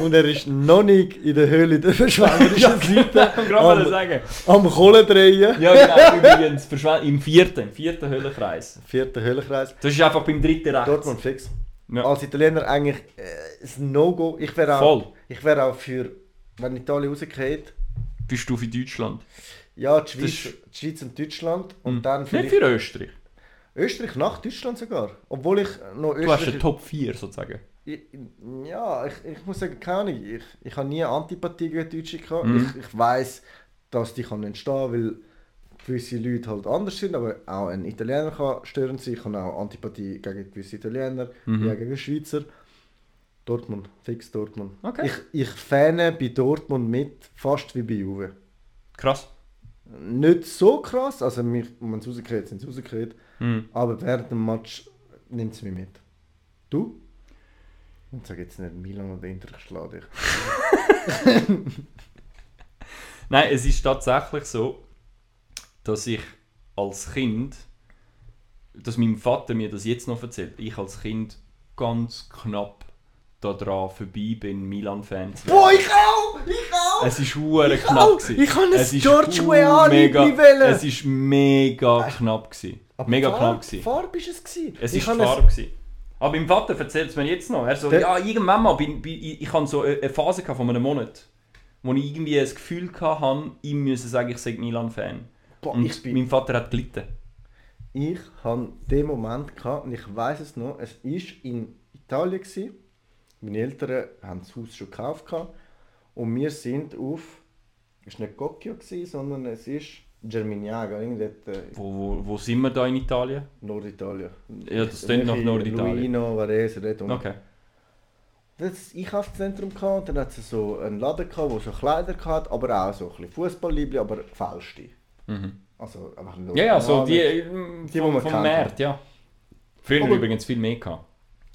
S2: Und er ist noch nicht in der Höhle der *laughs* verschwenderischen
S1: Ich
S2: Seite
S1: mal
S2: am,
S1: sagen.
S2: am Kohle drehen.
S1: Ja, genau, übrigens, im vierten, im vierten Höhlenkreis.
S2: Vierter Höhlenkreis.
S1: Das ist einfach beim dritten rechts.
S2: Dortmund fix.
S1: Ja.
S2: Als Italiener eigentlich äh, ein No-Go. Ich wäre auch,
S1: Voll.
S2: ich wär auch für, wenn Italien rausgeht,
S1: Bist du für Deutschland?
S2: ja, die Schweiz, die Schweiz und Deutschland und
S1: Hm.
S2: dann
S1: Nicht
S2: vielleicht
S1: für Österreich.
S2: Österreich nach Deutschland sogar. Obwohl ich noch
S1: Du hast
S2: Österreich...
S1: eine Top 4 sozusagen.
S2: Ich, ja, ich, ich muss sagen, keine Ahnung. Ich, ich habe nie Antipathie gegen Deutsche gehabt.
S1: Mhm.
S2: Ich, ich weiß, dass die kann entstehen, weil gewisse Leute halt anders sind, aber auch ein Italiener kann störend sein. Ich habe auch Antipathie gegen gewisse Italiener,
S1: Mhm.
S2: ja, gegen Schweizer. Dortmund, fix Dortmund.
S1: Okay.
S2: Ich, ich fane bei Dortmund mit, fast wie bei Juve.
S1: Krass.
S2: Nicht so krass, also mich, wenn sie rausgeht, sind sie rausgeht,
S1: Mhm.
S2: aber während dem Match nimmt sie mich mit. Du? Und sag jetzt nicht Milan oder Inter, ich schlage dich. *laughs* *laughs*
S1: Nein, es ist tatsächlich so, dass ich als Kind, dass mein Vater mir das jetzt noch erzählt, ich als Kind ganz knapp daran vorbei bin, Milan-Fan zu werden.
S2: Boah, ich auch! Ich auch!
S1: Es ist hure
S2: Ich
S1: knapp gewesen.
S2: Ich habe ein
S1: Es
S2: George Weah wollen.
S1: Es ist mega knapp gewesen. Mega
S2: Farbe,
S1: knapp gewesen.
S2: Farbe ist es gewesen.
S1: Es
S2: ich habe
S1: Farbe gewesen. Aber mein Vater erzählt es mir jetzt noch. Er so,
S2: Der-
S1: ja, irgendwann mal, bin, bin, ich, ich hatte so eine Phase von einem Monat, wo ich irgendwie das Gefühl hatte, ihm müssen sagen, ich sei Milan-Fan. Und
S2: ich bin-
S1: mein Vater hat gelitten.
S2: Ich hatte den Moment gehabt, und ich weiß es noch, es war in Italien. Gewesen. Meine Eltern haben das Haus schon gekauft. Und wir sind auf, es war nicht Gocchio, sondern es ist Germiniaga, irgendetwas äh,
S1: Wo, wo, wo sind wir da in Italien?
S2: Norditalien.
S1: Ja, das klingt nach Norditalien.
S2: Luino, Varese, dort unten.
S1: Okay.
S2: Das Einkaufszentrum gehabt, und dann hat es so einen Laden gehabt, der so Kleider hatte, aber auch so ein bisschen Fußballliebli, aber gefälschte.
S1: Mhm.
S2: Also einfach nur
S1: Ja, ja, so die,
S2: normale-
S1: die
S2: die
S1: vom,
S2: man
S1: vom. Markt, ja. Früher
S2: Aber-
S1: übrigens viel mehr gehabt.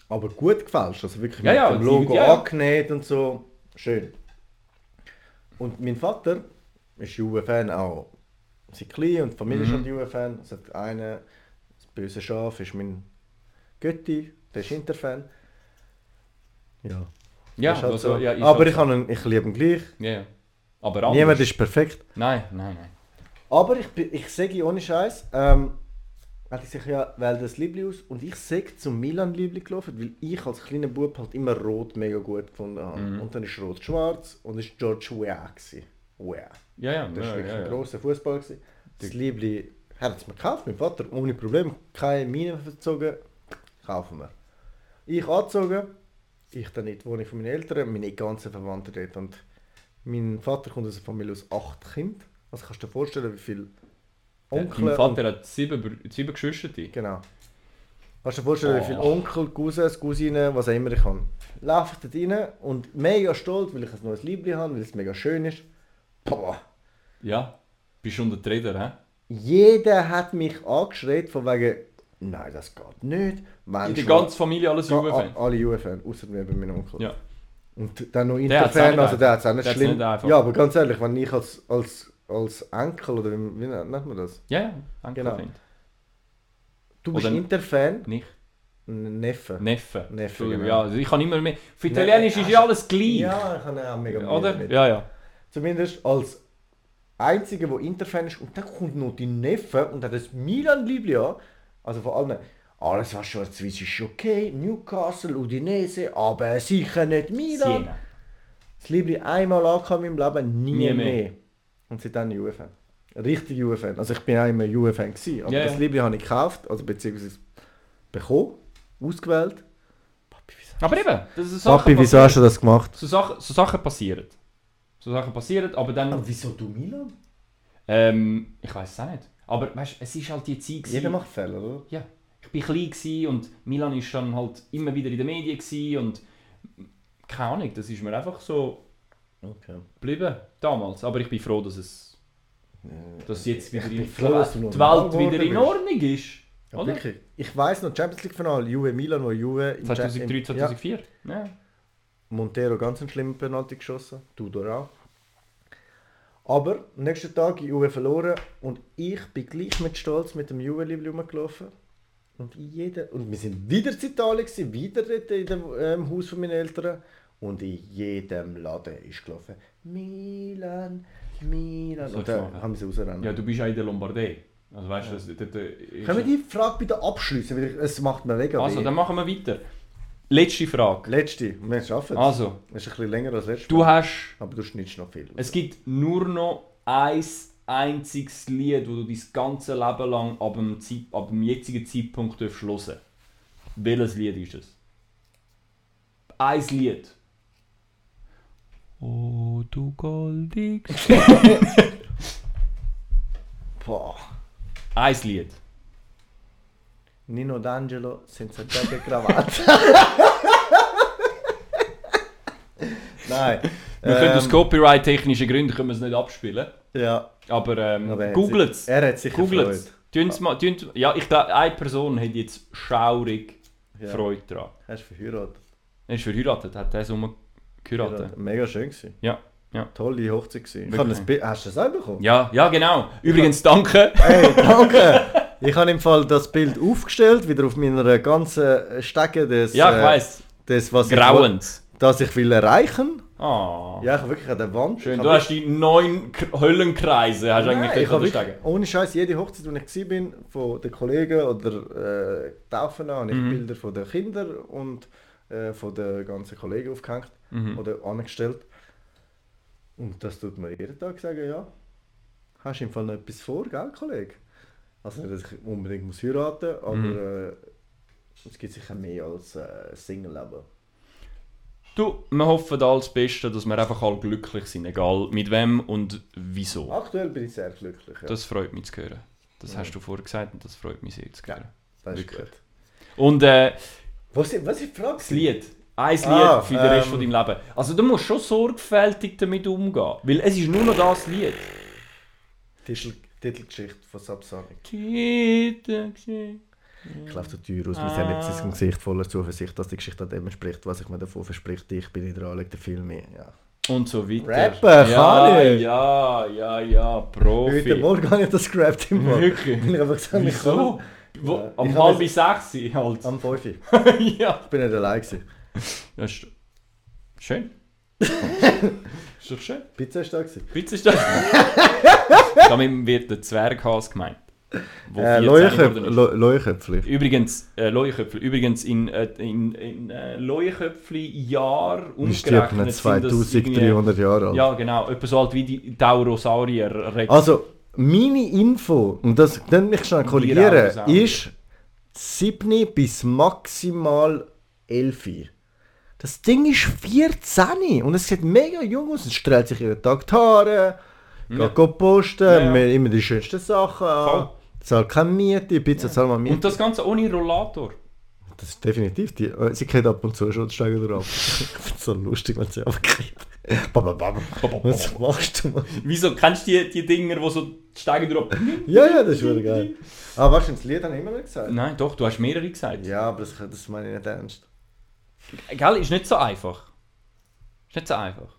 S2: Aber gut gefälscht, also wirklich
S1: Ja,
S2: mit
S1: ja,
S2: dem Logo
S1: ja,
S2: angenäht und so. Schön. Und mein Vater ist Juve-Fan auch. Sie klein und die Familie ist
S1: Mhm.
S2: schon Juve-Fan. Es hat einen, das böse Schaf ist mein Götti, der ist Inter-Fan. Ja.
S1: Ja,
S2: halt
S1: also,
S2: so.
S1: ja
S2: Aber
S1: halt
S2: ich,
S1: so.
S2: habe ihn, ich liebe ihn gleich.
S1: Ja. Aber anders.
S2: Niemand ist perfekt.
S1: Nein, nein, nein.
S2: Aber ich, ich sage ohne Scheiß, ähm, weil ich sich ja wähle das Liebli aus und ich sage zum Milan Liebli gelaufen, weil ich als kleiner Bub halt immer Rot mega gut gefunden habe.
S1: Mhm.
S2: Und dann ist Rot schwarz und ist George Weah gewesen. Weah.
S1: Ja, ja,
S2: Das war
S1: ja,
S2: wirklich
S1: ja,
S2: ein grosser Fußball gewesen. Das Liebli hat es mir gekauft, mein Vater, ohne Problem, keine Mine verzogen, kaufen wir. Ich angezogen, ich dann in die Wohnung von meinen Eltern, meine ganzen Verwandten dort und Mein Vater kommt aus einer Familie aus acht Kindern. Also kannst du dir vorstellen, wie viele Onkel
S1: Mein Vater hat sieben, sieben Geschwister.
S2: Genau. Kannst du dir vorstellen, wie viele
S1: Oh.
S2: Onkel, Cousins, Cousinen, was auch immer ich habe. Laufe ich dort rein und mega stolz, weil ich ein neues Liebling habe, weil es mega schön ist. Boah.
S1: Ja, bist schon der Trader, hä?
S2: Jeder hat mich angeschrien von wegen, nein, das geht nicht. Mensch,
S1: In der ganzen Familie alles
S2: a- Alle Juve-Fans, außer mir bei meinem Onkel.
S1: Ja.
S2: Und dann noch Inter-Fan, also der hat es auch nicht
S1: Der
S2: schlimm.
S1: nicht
S2: ja, aber ganz ehrlich, wenn ich als, als, als Enkel, oder wie, wie nennt man das?
S1: Ja, ja, danke.
S2: Genau. Du bist
S1: Oder-
S2: Inter-Fan,
S1: Nicht?
S2: Neffe.
S1: Neffe.
S2: Neffe, genau.
S1: Ja, also ich kann immer mehr. Für Italienisch ist ja alles gleich.
S2: Ja, ich habe auch mega Mühe
S1: Oder?
S2: damit.
S1: Ja, ja.
S2: Zumindest als Einziger, der Inter-Fan ist. Und dann kommt noch die Neffe und hat das Milan-Liebling an. Also vor allem, alles was schwarz-weiß ist okay, Newcastle, Udinese, aber sicher nicht Milan.
S1: Siena.
S2: Das Liebling einmal angekommen meinem Leben, nie,
S1: Nie
S2: mehr.
S1: mehr.
S2: Und seitdem Juve-Fan. Richtig Juve-Fan. Also ich bin auch immer Juve-Fan gewesen, aber
S1: Ja,
S2: das. Liebling habe ich gekauft, also beziehungsweise bekommen, ausgewählt. Papi, wieso,
S1: Aber eben, das ist Sachen
S2: Papi, wieso hast du das gemacht?
S1: so Sachen, so Sachen passieren. So Sachen passieren, aber dann.
S2: Aber wieso du Milan?
S1: Ähm, ich weiß es auch nicht. Aber weißt, es ist halt die Zeit. gewesen-
S2: Jeder macht Fehler, oder?
S1: Ja, ich war klein gewesen und Milan ist dann halt immer wieder in den Medien und keine Ahnung, das ist mir einfach so
S2: Okay.
S1: geblieben damals. Aber ich bin froh, dass es dass jetzt wieder in,
S2: froh, dass
S1: die Welt wieder in Ordnung ist.
S2: Ja,
S1: Oder?
S2: wirklich. Ich weiss noch, Champions League Finale, Juve Milan, wo Juve im
S1: 2003,
S2: Cha- im-
S1: 2004. Ja.
S2: Ja, Montero ganz einen schlimmen Penalty geschossen, Tudor auch. Aber am nächsten Tag Juve verloren und ich bin gleich mit Stolz mit dem Juve-Liebling rumgelaufen. Und, jeder, und wir sind wieder in Italien, gewesen, wieder dort in dem ähm, Haus von meinen Eltern. Und in jedem Laden ist gelaufen Milan, Milan.
S1: So
S2: Und dann
S1: machen.
S2: haben wir sie rausrennen.
S1: ja, du bist auch in der Lombardei. Also weißt du, das, dort, äh, ist-
S2: Können wir die Frage bitte abschließen? Weil es macht mir mega
S1: Also,
S2: weh.
S1: dann machen wir weiter. Letzte Frage.
S2: Letzte, wir schaffen es.
S1: Also,
S2: Das ist ein bisschen länger als letztes
S1: du hast
S2: Aber du schnittst noch viel.
S1: Es gibt nur noch ein einziges Lied, wo du dein ganze Leben lang ab dem, Zeit, ab dem jetzigen Zeitpunkt hören Welches Lied ist es? Ein Lied. Oh, du goldig. *laughs*
S2: Boah.
S1: Ein Lied.
S2: Nino D'Angelo senza giacca e cravatta. *laughs* Nein.
S1: Wir können aus
S2: Ähm,
S1: copyright-technischen Gründen können wir es nicht abspielen.
S2: Ja.
S1: Aber ähm,
S2: aber er hat
S1: googelt es.
S2: sich- Er hat sicher
S1: Googelt. Tun's mal- tun's- Ja, ich glaube, eine Person hat jetzt schaurig
S2: Ja.
S1: Freude daran.
S2: Er ist verheiratet.
S1: Er ist verheiratet, hat er Sommer geheiratet.
S2: Mega schön gewesen.
S1: Ja, ja.
S2: Tolle Hochzeit gewesen. Ich habe das Bild- Hast du das auch bekommen?
S1: Ja, ja, genau. Übrigens, danke.
S2: Hey, *laughs* danke! ich habe im Fall das Bild aufgestellt, wieder auf meiner ganzen Stege des,
S1: Ja, ich
S2: äh,
S1: weiss.
S2: des was ich,
S1: Grauend.
S2: will- das ich will erreichen.
S1: Ah.
S2: Ja, ich habe wirklich an der Wand.
S1: Schön.
S2: ich
S1: Du hast die neun K Höllenkreise hast
S2: Nein,
S1: eigentlich
S2: ich habe wirklich, ohne Scheiß jede Hochzeit, wo ich war, bin, von den Kollegen oder äh, Taufen an, habe ich
S1: Mhm.
S2: Bilder von den Kindern und äh, von den ganzen Kollegen aufgehängt
S1: Mhm.
S2: oder angestellt. Und das tut mir jeden Tag sagen, ja, hast du im Fall noch etwas vor, gell, Kollege? Also nicht, dass ich unbedingt muss heiraten, aber
S1: Mhm.
S2: äh, es gibt sicher mehr als äh, Single-Leben.
S1: Du, wir hoffen alles Beste, dass wir einfach alle glücklich sind, egal mit wem und wieso.
S2: Aktuell bin ich sehr glücklich. Ja.
S1: Das freut mich zu hören. Das
S2: Ja.
S1: hast du vorher gesagt und das freut mich sehr zu hören.
S2: das ist gut.
S1: Und äh,
S2: Was, was ist die Frage?
S1: das Lied. Ein Lied
S2: Ah,
S1: für den Rest
S2: ähm,
S1: von deinem Leben. Also du musst schon sorgfältig damit umgehen. Weil es ist nur noch das Lied.
S2: Titel, Titelgeschichte von Subsonic.
S1: Titelgeschichte.
S2: Ich laufe so teuer aus, wir sehen jetzt sein Gesicht voller Zuversicht, dass die Geschichte an dem entspricht, was ich mir davon verspricht. Ich bin in der Anlage der Filme. Ja.
S1: Und so weiter.
S2: Rapper,
S1: ja,
S2: ich.
S1: ja, ja, ja, Profi.
S2: Heute Morgen habe ich das gerappt im Morgen.
S1: Wirklich?
S2: Ich einfach ich
S1: Wieso?
S2: kann
S1: Wo,
S2: Ja,
S1: am
S2: ich
S1: halb sechs halt.
S2: Am 5 *laughs* Ich
S1: ja.
S2: bin nicht allein. Gewesen.
S1: Das ist schön. *laughs* ist doch schön.
S2: Pizza ist da. Gewesen.
S1: Pizza ist das. *laughs* Damit wird der Zwerghas gemeint.
S2: Äh,
S1: 14
S2: Leuenköpf-
S1: geworden ist.
S2: Lo- Leuenköpfli.
S1: Übrigens, äh, Leuenköpfli, übrigens in, äh, in, in äh, Leuenköpfli-Jahr umgerechnet sind das irgendwie-
S2: 2300 Jahre alt.
S1: Ja, genau. Etwa so alt wie die Taurosaurier.
S2: Also, meine Info, und das dann mich schnell
S1: Die
S2: korrigieren, ist 7 bis maximal 11. Das Ding ist 14 und es sieht mega jung aus. Es strahlt sich jeden Tag die Haare,
S1: Ja.
S2: geht posten,
S1: Ja, ja.
S2: immer die schönsten Sachen an. Zahlt keine Miete, Pizza zahlt mal Miete.
S1: Und das Ganze ohne Rollator.
S2: Das ist definitiv die. äh, Sie geht ab und zu schon die Steine drauf. ich finde es so lustig, wenn sie abkriegt. Was machst du, Mann?
S1: Wieso kennst du die, die Dinger, die so steigen drauf?
S2: Ja, ja, das ist wirklich geil. Aber weißt du, das Lied ich immer nicht gesagt.
S1: Nein, doch, du hast mehrere gesagt.
S2: Ja, aber das, das meine ich nicht ernst.
S1: Gell, ist nicht so einfach. Ist nicht so einfach.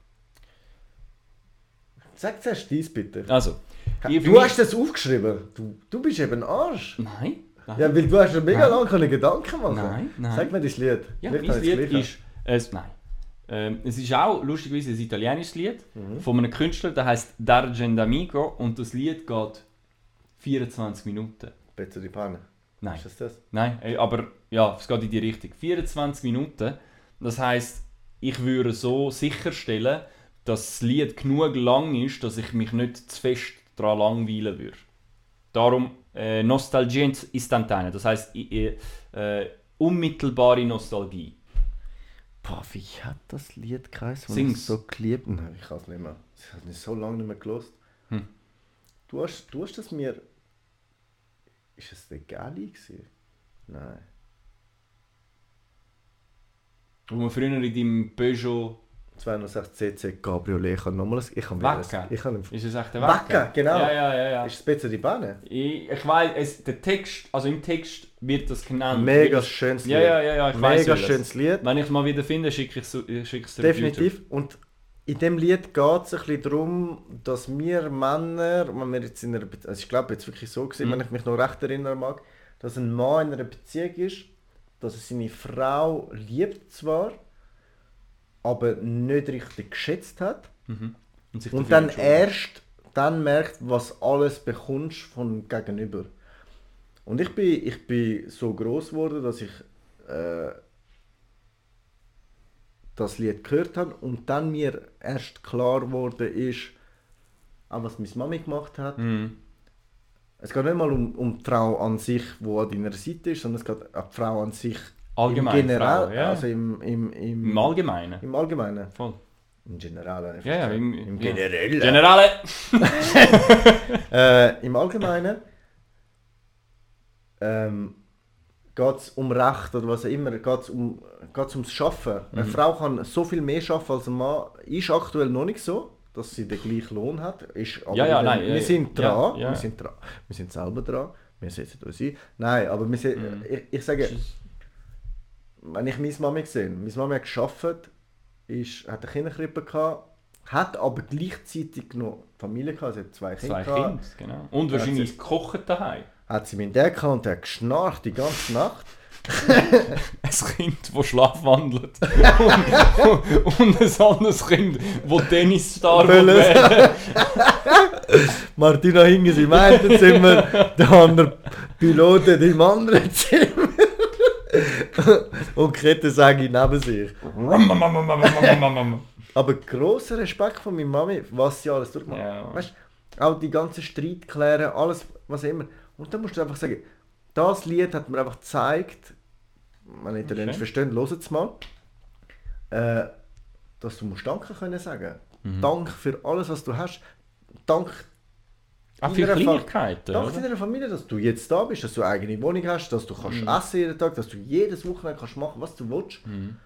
S2: Sag zuerst dies bitte.
S1: Also,
S2: Du hast das aufgeschrieben. Du, du bist eben Arsch.
S1: Nein. Nein.
S2: Ja, weil du hast dir mega
S1: Nein.
S2: lange keine Gedanken machen.
S1: Nein, nein.
S2: Sag mir das Lied.
S1: Ja,
S2: Vielleicht
S1: mein Lied ist. Es, nein. Ähm, es ist auch lustigerweise ein italienisches Lied von einem Künstler, der heißt D'Argendamigo und das Lied geht 24 Minuten.
S2: Pezzo di Pane.
S1: Nein,
S2: Ist das das?
S1: nein, äh, aber ja, es geht in die Richtung. 24 Minuten. Das heißt, ich würde so sicherstellen, dass das Lied genug lang ist, dass ich mich nicht zu fest daran langweilen würde. Darum äh, Nostalgie instantane, das heißt äh, äh, unmittelbare Nostalgie.
S2: Boah, wie hat das Lied geheißen?
S1: Sing's.
S2: Ich so geliebt Nein, ich kann es nicht mehr. Ich habe es so lange nicht mehr gelost.
S1: Hm.
S2: Du, hast, du hast das mir. Ist es der Gali gewesen? Nein.
S1: Wo man früher in deinem Peugeot
S2: 206 CC Cabriolet. Ich kann nochmal. Ich kann
S1: Wacker.
S2: Ich
S1: Ist es echt der
S2: Wacker, genau.
S1: Ja, ja, ja. ja.
S2: Ist es Pezzo di Pane?
S1: Ich, ich weiß, es, der Text, also im Text wird das genannt.
S2: Mega
S1: Wird-
S2: schönes Lied.
S1: Ja, ja, ja, ja, ich
S2: Mega
S1: welches.
S2: schönes Lied.
S1: Wenn ich es mal wieder finde, schicke ich es schicke dir
S2: Definitiv. Und in dem Lied geht es ein bisschen darum, dass wir Männer, wenn wir jetzt in einer Beziehung, also ich glaube jetzt wirklich so gewesen,
S1: Mhm.
S2: wenn ich mich noch recht erinnern mag, dass ein Mann in einer Beziehung ist, dass er seine Frau liebt zwar, aber nicht richtig geschätzt hat.
S1: Mhm. Und, sich
S2: und dann erst dann merkt, was alles bekommst von gegenüber. Und ich bin, ich bin so groß geworden, dass ich äh, das Lied gehört habe und dann mir erst klar geworden ist, auch was meine Mami gemacht hat.
S1: Mhm.
S2: Es geht nicht mal um, um die Frau an sich, die an deiner Seite ist, sondern es geht um die Frau an sich
S1: Allgemein,
S2: im General,
S1: Frau, ja.
S2: also im, im, im,
S1: Im Allgemeinen.
S2: im Allgemeinen.
S1: Voll.
S2: Im General. einfach
S1: Ja, ja, im,
S2: Im. Generellen.
S1: Generale! *laughs* *laughs*
S2: Äh, Im Allgemeinen ähm, geht es um Recht oder was auch immer, geht es um, geht's ums Schaffen. Eine
S1: Mhm.
S2: Frau kann so viel mehr schaffen als ein Mann. Ist aktuell noch nicht so, dass sie den gleichen Lohn hat. Ist, aber
S1: Ja, ja,
S2: wir-
S1: nein,
S2: wir
S1: ja,
S2: sind dran. Wir, sind dran. wir sind selber dran, wir setzen uns ein. Nein, aber wir sind,
S1: Mhm.
S2: ich, ich sage, wenn ich meine Mami sehe, meine Mami hat gearbeitet, ist, hat eine Kinderkrippe gehabt, hat aber gleichzeitig noch Familie gehabt, sie hat zwei Kinder
S1: Zwei
S2: gehabt.
S1: Kinder, genau. Und wahrscheinlich gekocht daheim.
S2: hat sie meinen Dad gehabt und der hat geschnarcht die ganze Nacht. *laughs*
S1: Ein Kind, das schlafwandelt. und, *laughs* und ein anderes Kind, das Tennisstar werden. *laughs*
S2: Martina hing im einen Zimmer, der andere Pilot in im anderen. *laughs* und Kette sage ich neben sich. *laughs* Aber grosser Respekt von meiner Mami, was sie alles durchmacht.
S1: Ja.
S2: Weißt auch die ganzen Streit klären, alles, was immer. Und dann musst du einfach sagen, das Lied hat mir einfach gezeigt, wenn Italienisch
S1: Okay.
S2: verstehen, hört es mal, äh, dass du musst Danke können sagen.
S1: Mhm.
S2: Dank für alles, was du hast. Dank
S1: Auch für Kleinigkeiten,
S2: Dank
S1: oder?
S2: deiner Familie, dass du jetzt da bist, dass du eine eigene Wohnung hast, dass du kannst
S1: Mhm.
S2: essen jeden Tag, dass du jedes Wochenende kannst machen, was du willst.
S1: Mhm.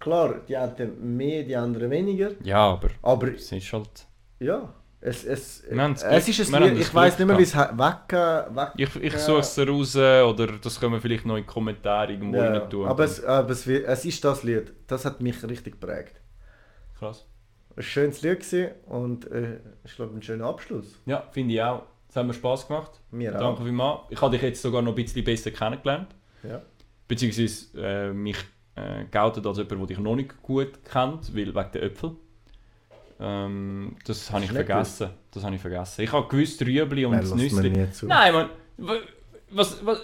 S2: Klar, die einen mehr, die anderen weniger.
S1: Ja, aber
S2: Aber
S1: es ist halt...
S2: ja, es, es, es
S1: Glück-
S2: ist ein ich weiß nicht mehr, wie es he- weg,
S1: Ich, ich suche es raus oder das können wir vielleicht noch in die Kommentare irgendwo
S2: ja,
S1: rein tun.
S2: aber, es, aber es, es ist das Lied, das hat mich richtig geprägt.
S1: Krass.
S2: Ein schönes Lied gewesen und äh, ich glaube ein schöner Abschluss.
S1: Ja, finde ich auch. Es hat mir Spass gemacht.
S2: Mir auch.
S1: Danke vielmals. Ich habe dich jetzt sogar noch ein bisschen besser kennengelernt.
S2: Ja.
S1: Beziehungsweise äh, mich äh, geoutet als jemand, der dich noch nicht gut kennt, weil wegen der Äpfel. Ähm, das habe ich vergessen. Das habe ich vergessen. Ich habe gewusst Rüebli und
S2: mir
S1: Nüssli. Nein, man, was, was,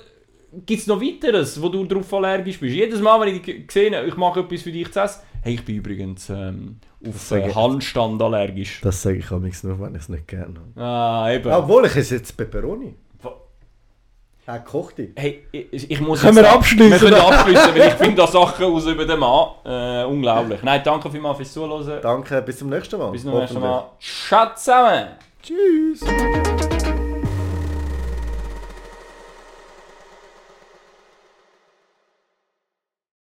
S1: gibt es noch weiteres, wo du darauf allergisch bist? Jedes Mal, wenn ich dich sehe, ich mache etwas für dich zu essen. Hey, ich bin übrigens ähm, auf äh, Handstand allergisch.
S2: Das sage ich am nur, wenn ich es nicht gerne habe.
S1: Ah, eben.
S2: Obwohl ich es jetzt Peperoni. Er kocht dich.
S1: Hey, ich, ich muss
S3: Können
S1: jetzt
S3: wir
S1: sagen,
S3: abschliessen?
S1: Wir können abschließen, weil ich finde da Sachen aus über den Mann. Äh, unglaublich. Nein, danke vielmals fürs Zuhören.
S2: Danke, bis zum nächsten Mal.
S1: Bis zum nächsten. Mal. Ciao zusammen!
S2: Tschüss.